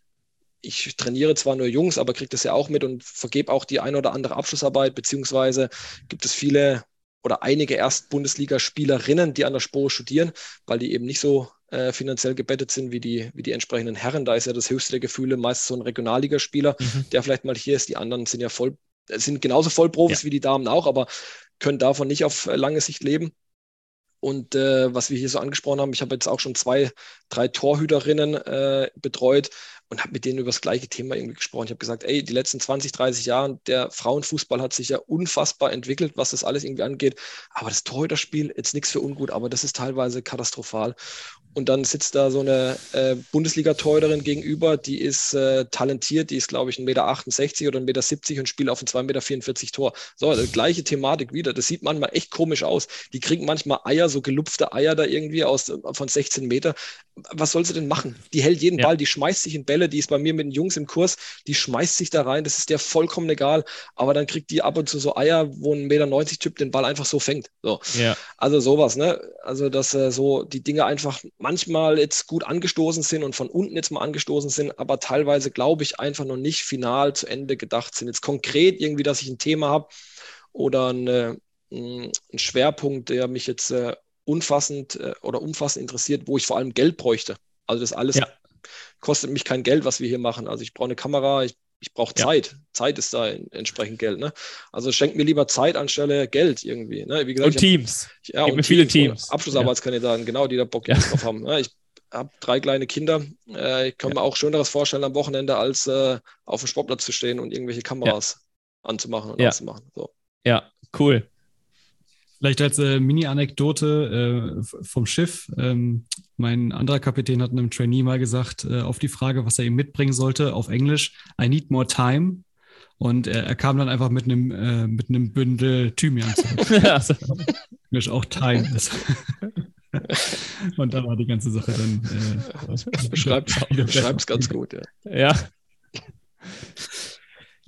ich trainiere zwar nur Jungs, aber kriege das ja auch mit und vergebe auch die ein oder andere Abschlussarbeit, beziehungsweise gibt es viele oder einige Erst-Bundesligaspielerinnen, die an der Spore studieren, weil die eben nicht so äh, finanziell gebettet sind wie die, wie die entsprechenden Herren. Da ist ja das höchste der Gefühle meist so ein Regionalligaspieler, mhm. der vielleicht mal hier ist. Die anderen sind ja voll, sind genauso Vollprofis ja. wie die Damen auch, aber können davon nicht auf lange Sicht leben. Und äh, was wir hier so angesprochen haben, ich habe jetzt auch schon zwei, drei Torhüterinnen äh, betreut und habe mit denen über das gleiche Thema irgendwie gesprochen. Ich habe gesagt, ey, die letzten 20, 30 Jahre, der Frauenfußball hat sich ja unfassbar entwickelt, was das alles irgendwie angeht. Aber das Torhüterspiel, jetzt nichts für ungut, aber das ist teilweise katastrophal. Und dann sitzt da so eine äh, Bundesliga-Torhüterin gegenüber, die ist äh, talentiert, die ist, glaube ich, 1,68 Meter oder 1,70 Meter und spielt auf ein 2,44 Meter Tor. So, die gleiche Thematik wieder. Das sieht manchmal echt komisch aus. Die kriegen manchmal Eier, so gelupfte Eier da irgendwie aus, von 16 Meter. Was soll sie denn machen? Die hält jeden ja. Ball, die schmeißt sich in Bälle, die ist bei mir mit den Jungs im Kurs, die schmeißt sich da rein, das ist der vollkommen egal. Aber dann kriegt die ab und zu so Eier, wo ein 1,90 Meter Typ den Ball einfach so fängt. So. Ja. Also sowas, ne? Also, dass äh, so die Dinge einfach manchmal jetzt gut angestoßen sind und von unten jetzt mal angestoßen sind, aber teilweise glaube ich einfach noch nicht final zu Ende gedacht sind. Jetzt konkret irgendwie, dass ich ein Thema habe oder eine, ein Schwerpunkt, der mich jetzt äh, umfassend äh, oder umfassend interessiert, wo ich vor allem Geld bräuchte. Also das alles ja. Kostet mich kein Geld, was wir hier machen. Also ich brauche eine Kamera, ich, ich brauche Zeit. Ja. Zeit ist da entsprechend Geld. Ne? Also schenkt mir lieber Zeit anstelle Geld irgendwie. Ne? Gesagt, und Teams. Hab, ja, und viele Teams. Abschlussarbeitskandidaten, ja. genau, die da Bock drauf haben. Ne? Ich habe drei kleine Kinder. Äh, ich kann mir auch Schöneres vorstellen am Wochenende, als äh, auf dem Sportplatz zu stehen und irgendwelche Kameras anzumachen und auszumachen. So. Ja, cool. Vielleicht als äh, Mini-Anekdote äh, vom Schiff. Ähm, mein anderer Kapitän hat einem Trainee mal gesagt, äh, auf die Frage, was er ihm mitbringen sollte, auf Englisch, I need more time. Und er, er kam dann einfach mit einem, äh, mit einem Bündel Thymian zurück. also. Englisch auch Time ist. Und da war die ganze Sache dann. Äh, Beschreibt es ganz gut, ja. Ja.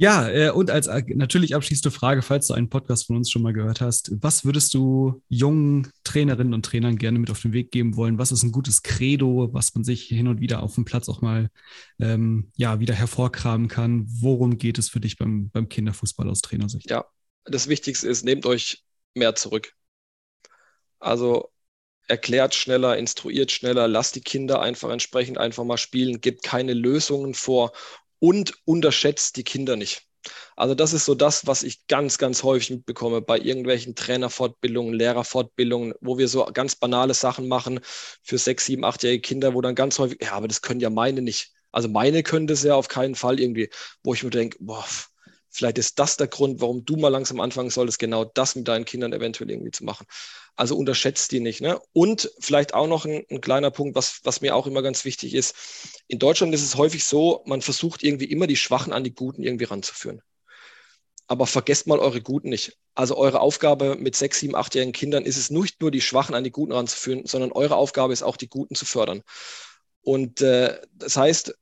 Ja, äh, und als natürlich abschließende Frage, falls du einen Podcast von uns schon mal gehört hast, was würdest du jungen Trainerinnen und Trainern gerne mit auf den Weg geben wollen? Was ist ein gutes Credo, was man sich hin und wieder auf dem Platz auch mal ähm, ja, wieder hervorkramen kann? Worum geht es für dich beim, beim Kinderfußball aus Trainersicht? Ja, das Wichtigste ist, nehmt euch mehr zurück. Also erklärt schneller, instruiert schneller, lasst die Kinder einfach entsprechend einfach mal spielen, gebt keine Lösungen vor und unterschätzt die Kinder nicht. Also das ist so das, was ich ganz, ganz häufig mitbekomme bei irgendwelchen Trainerfortbildungen, Lehrerfortbildungen, wo wir so ganz banale Sachen machen für sechs, sieben, achtjährige Kinder, wo dann ganz häufig, ja, aber das können ja meine nicht. Also meine können das ja auf keinen Fall irgendwie, wo ich mir denke, boah, vielleicht ist das der Grund, warum du mal langsam anfangen solltest, genau das mit deinen Kindern eventuell irgendwie zu machen. Also unterschätzt die nicht. Ne? Und vielleicht auch noch ein, ein, kleiner Punkt, was, was mir auch immer ganz wichtig ist. In Deutschland ist es häufig so, man versucht irgendwie immer die Schwachen an die Guten irgendwie ranzuführen. Aber vergesst mal eure Guten nicht. Also eure Aufgabe mit sechs, sieben, achtjährigen Kindern ist es nicht nur die Schwachen an die Guten ranzuführen, sondern eure Aufgabe ist auch die Guten zu fördern. Und äh, das heißt,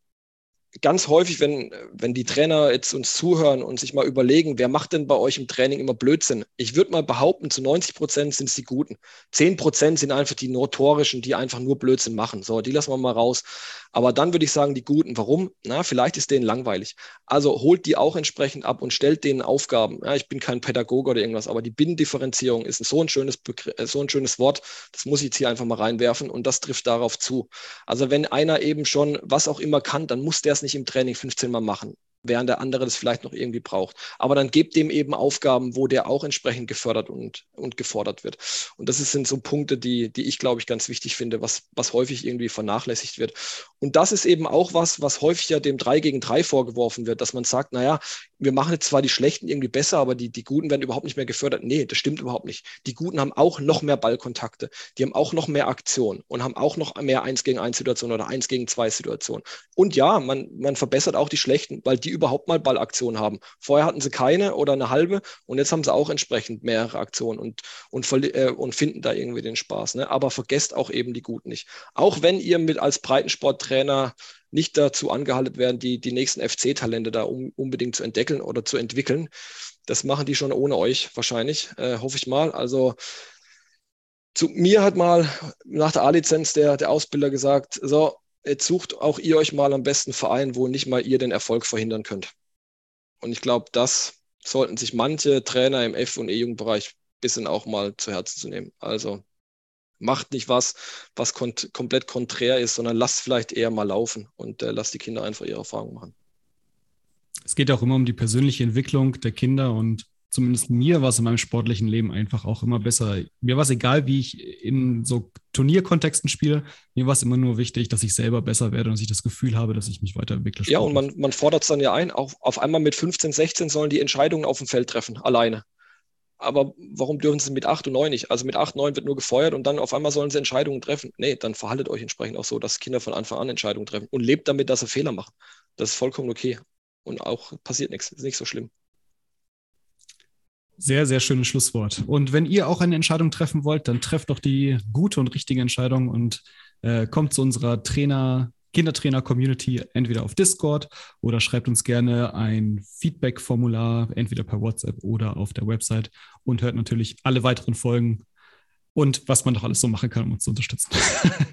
ganz häufig, wenn, wenn die Trainer jetzt uns zuhören und sich mal überlegen, wer macht denn bei euch im Training immer Blödsinn? Ich würde mal behaupten, zu 90 Prozent sind es die Guten. 10 Prozent sind einfach die notorischen, die einfach nur Blödsinn machen. So, die lassen wir mal raus. Aber dann würde ich sagen, die Guten. Warum? Na, vielleicht ist denen langweilig. Also holt die auch entsprechend ab und stellt denen Aufgaben. Ja, ich bin kein Pädagoge oder irgendwas, aber die Binnendifferenzierung ist so ein schönes, äh, so ein schönes Wort. Das muss ich jetzt hier einfach mal reinwerfen und das trifft darauf zu. Also wenn einer eben schon was auch immer kann, dann muss der es nicht im Training 15 Mal machen während der andere das vielleicht noch irgendwie braucht. Aber dann gebt dem eben Aufgaben, wo der auch entsprechend gefördert und, und gefordert wird. Und das sind so Punkte, die, die ich, glaube ich, ganz wichtig finde, was, was häufig irgendwie vernachlässigt wird. Und das ist eben auch was, was häufig ja dem 3 gegen 3 vorgeworfen wird, dass man sagt, naja, wir machen jetzt zwar die Schlechten irgendwie besser, aber die, die Guten werden überhaupt nicht mehr gefördert. Nee, das stimmt überhaupt nicht. Die Guten haben auch noch mehr Ballkontakte, die haben auch noch mehr Aktionen und haben auch noch mehr 1 gegen 1 Situationen oder 1 gegen 2 Situationen. Und ja, man, man verbessert auch die Schlechten, weil die überhaupt mal Ballaktionen haben. Vorher hatten sie keine oder eine halbe und jetzt haben sie auch entsprechend mehrere Aktionen und, und, äh, und finden da irgendwie den Spaß. Ne? Aber vergesst auch eben die Guten nicht. Auch wenn ihr mit als Breitensporttrainer nicht dazu angehalten werden, die, die nächsten FC-Talente da um, unbedingt zu entdecken oder zu entwickeln. Das machen die schon ohne euch wahrscheinlich, äh, hoffe ich mal. Also zu mir hat mal nach der A-Lizenz der, der Ausbilder gesagt, so, jetzt sucht auch ihr euch mal am besten Verein, wo nicht mal ihr den Erfolg verhindern könnt. Und ich glaube, das sollten sich manche Trainer im F- und E-Jugendbereich ein bisschen auch mal zu Herzen zu nehmen. Also macht nicht was, was kont komplett konträr ist, sondern lasst vielleicht eher mal laufen und äh, lasst die Kinder einfach ihre Erfahrungen machen. Es geht auch immer um die persönliche Entwicklung der Kinder und zumindest mir war es in meinem sportlichen Leben einfach auch immer besser. Mir war es egal, wie ich in so Turnierkontexten spiele. Mir war es immer nur wichtig, dass ich selber besser werde und dass ich das Gefühl habe, dass ich mich weiterentwickle. Ja, und man, man fordert es dann ja ein. Auch auf einmal mit 15, 16 sollen die Entscheidungen auf dem Feld treffen, alleine. Aber warum dürfen sie mit 8 und 9 nicht? Also mit 8, 9 wird nur gefeuert und dann auf einmal sollen sie Entscheidungen treffen. Nee, dann verhaltet euch entsprechend auch so, dass Kinder von Anfang an Entscheidungen treffen und lebt damit, dass sie Fehler machen. Das ist vollkommen okay. Und auch passiert nichts, ist nicht so schlimm. Sehr, sehr schönes Schlusswort. Und wenn ihr auch eine Entscheidung treffen wollt, dann trefft doch die gute und richtige Entscheidung und äh, kommt zu unserer Trainer, Kindertrainer-Community entweder auf Discord oder schreibt uns gerne ein Feedback-Formular, entweder per WhatsApp oder auf der Website und hört natürlich alle weiteren Folgen und was man doch alles so machen kann, um uns zu unterstützen.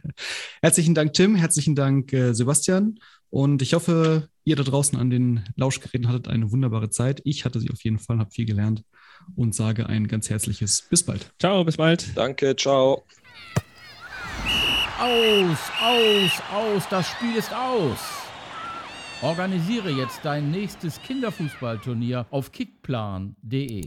herzlichen Dank, Tim. Herzlichen Dank, äh, Sebastian. Und ich hoffe, ihr da draußen an den Lauschgeräten hattet eine wunderbare Zeit. Ich hatte sie auf jeden Fall, habe viel gelernt und sage ein ganz herzliches bis bald. Ciao, bis bald. Danke, ciao. Aus, aus, aus, das Spiel ist aus. Organisiere jetzt dein nächstes Kinderfußballturnier auf kickplan.de.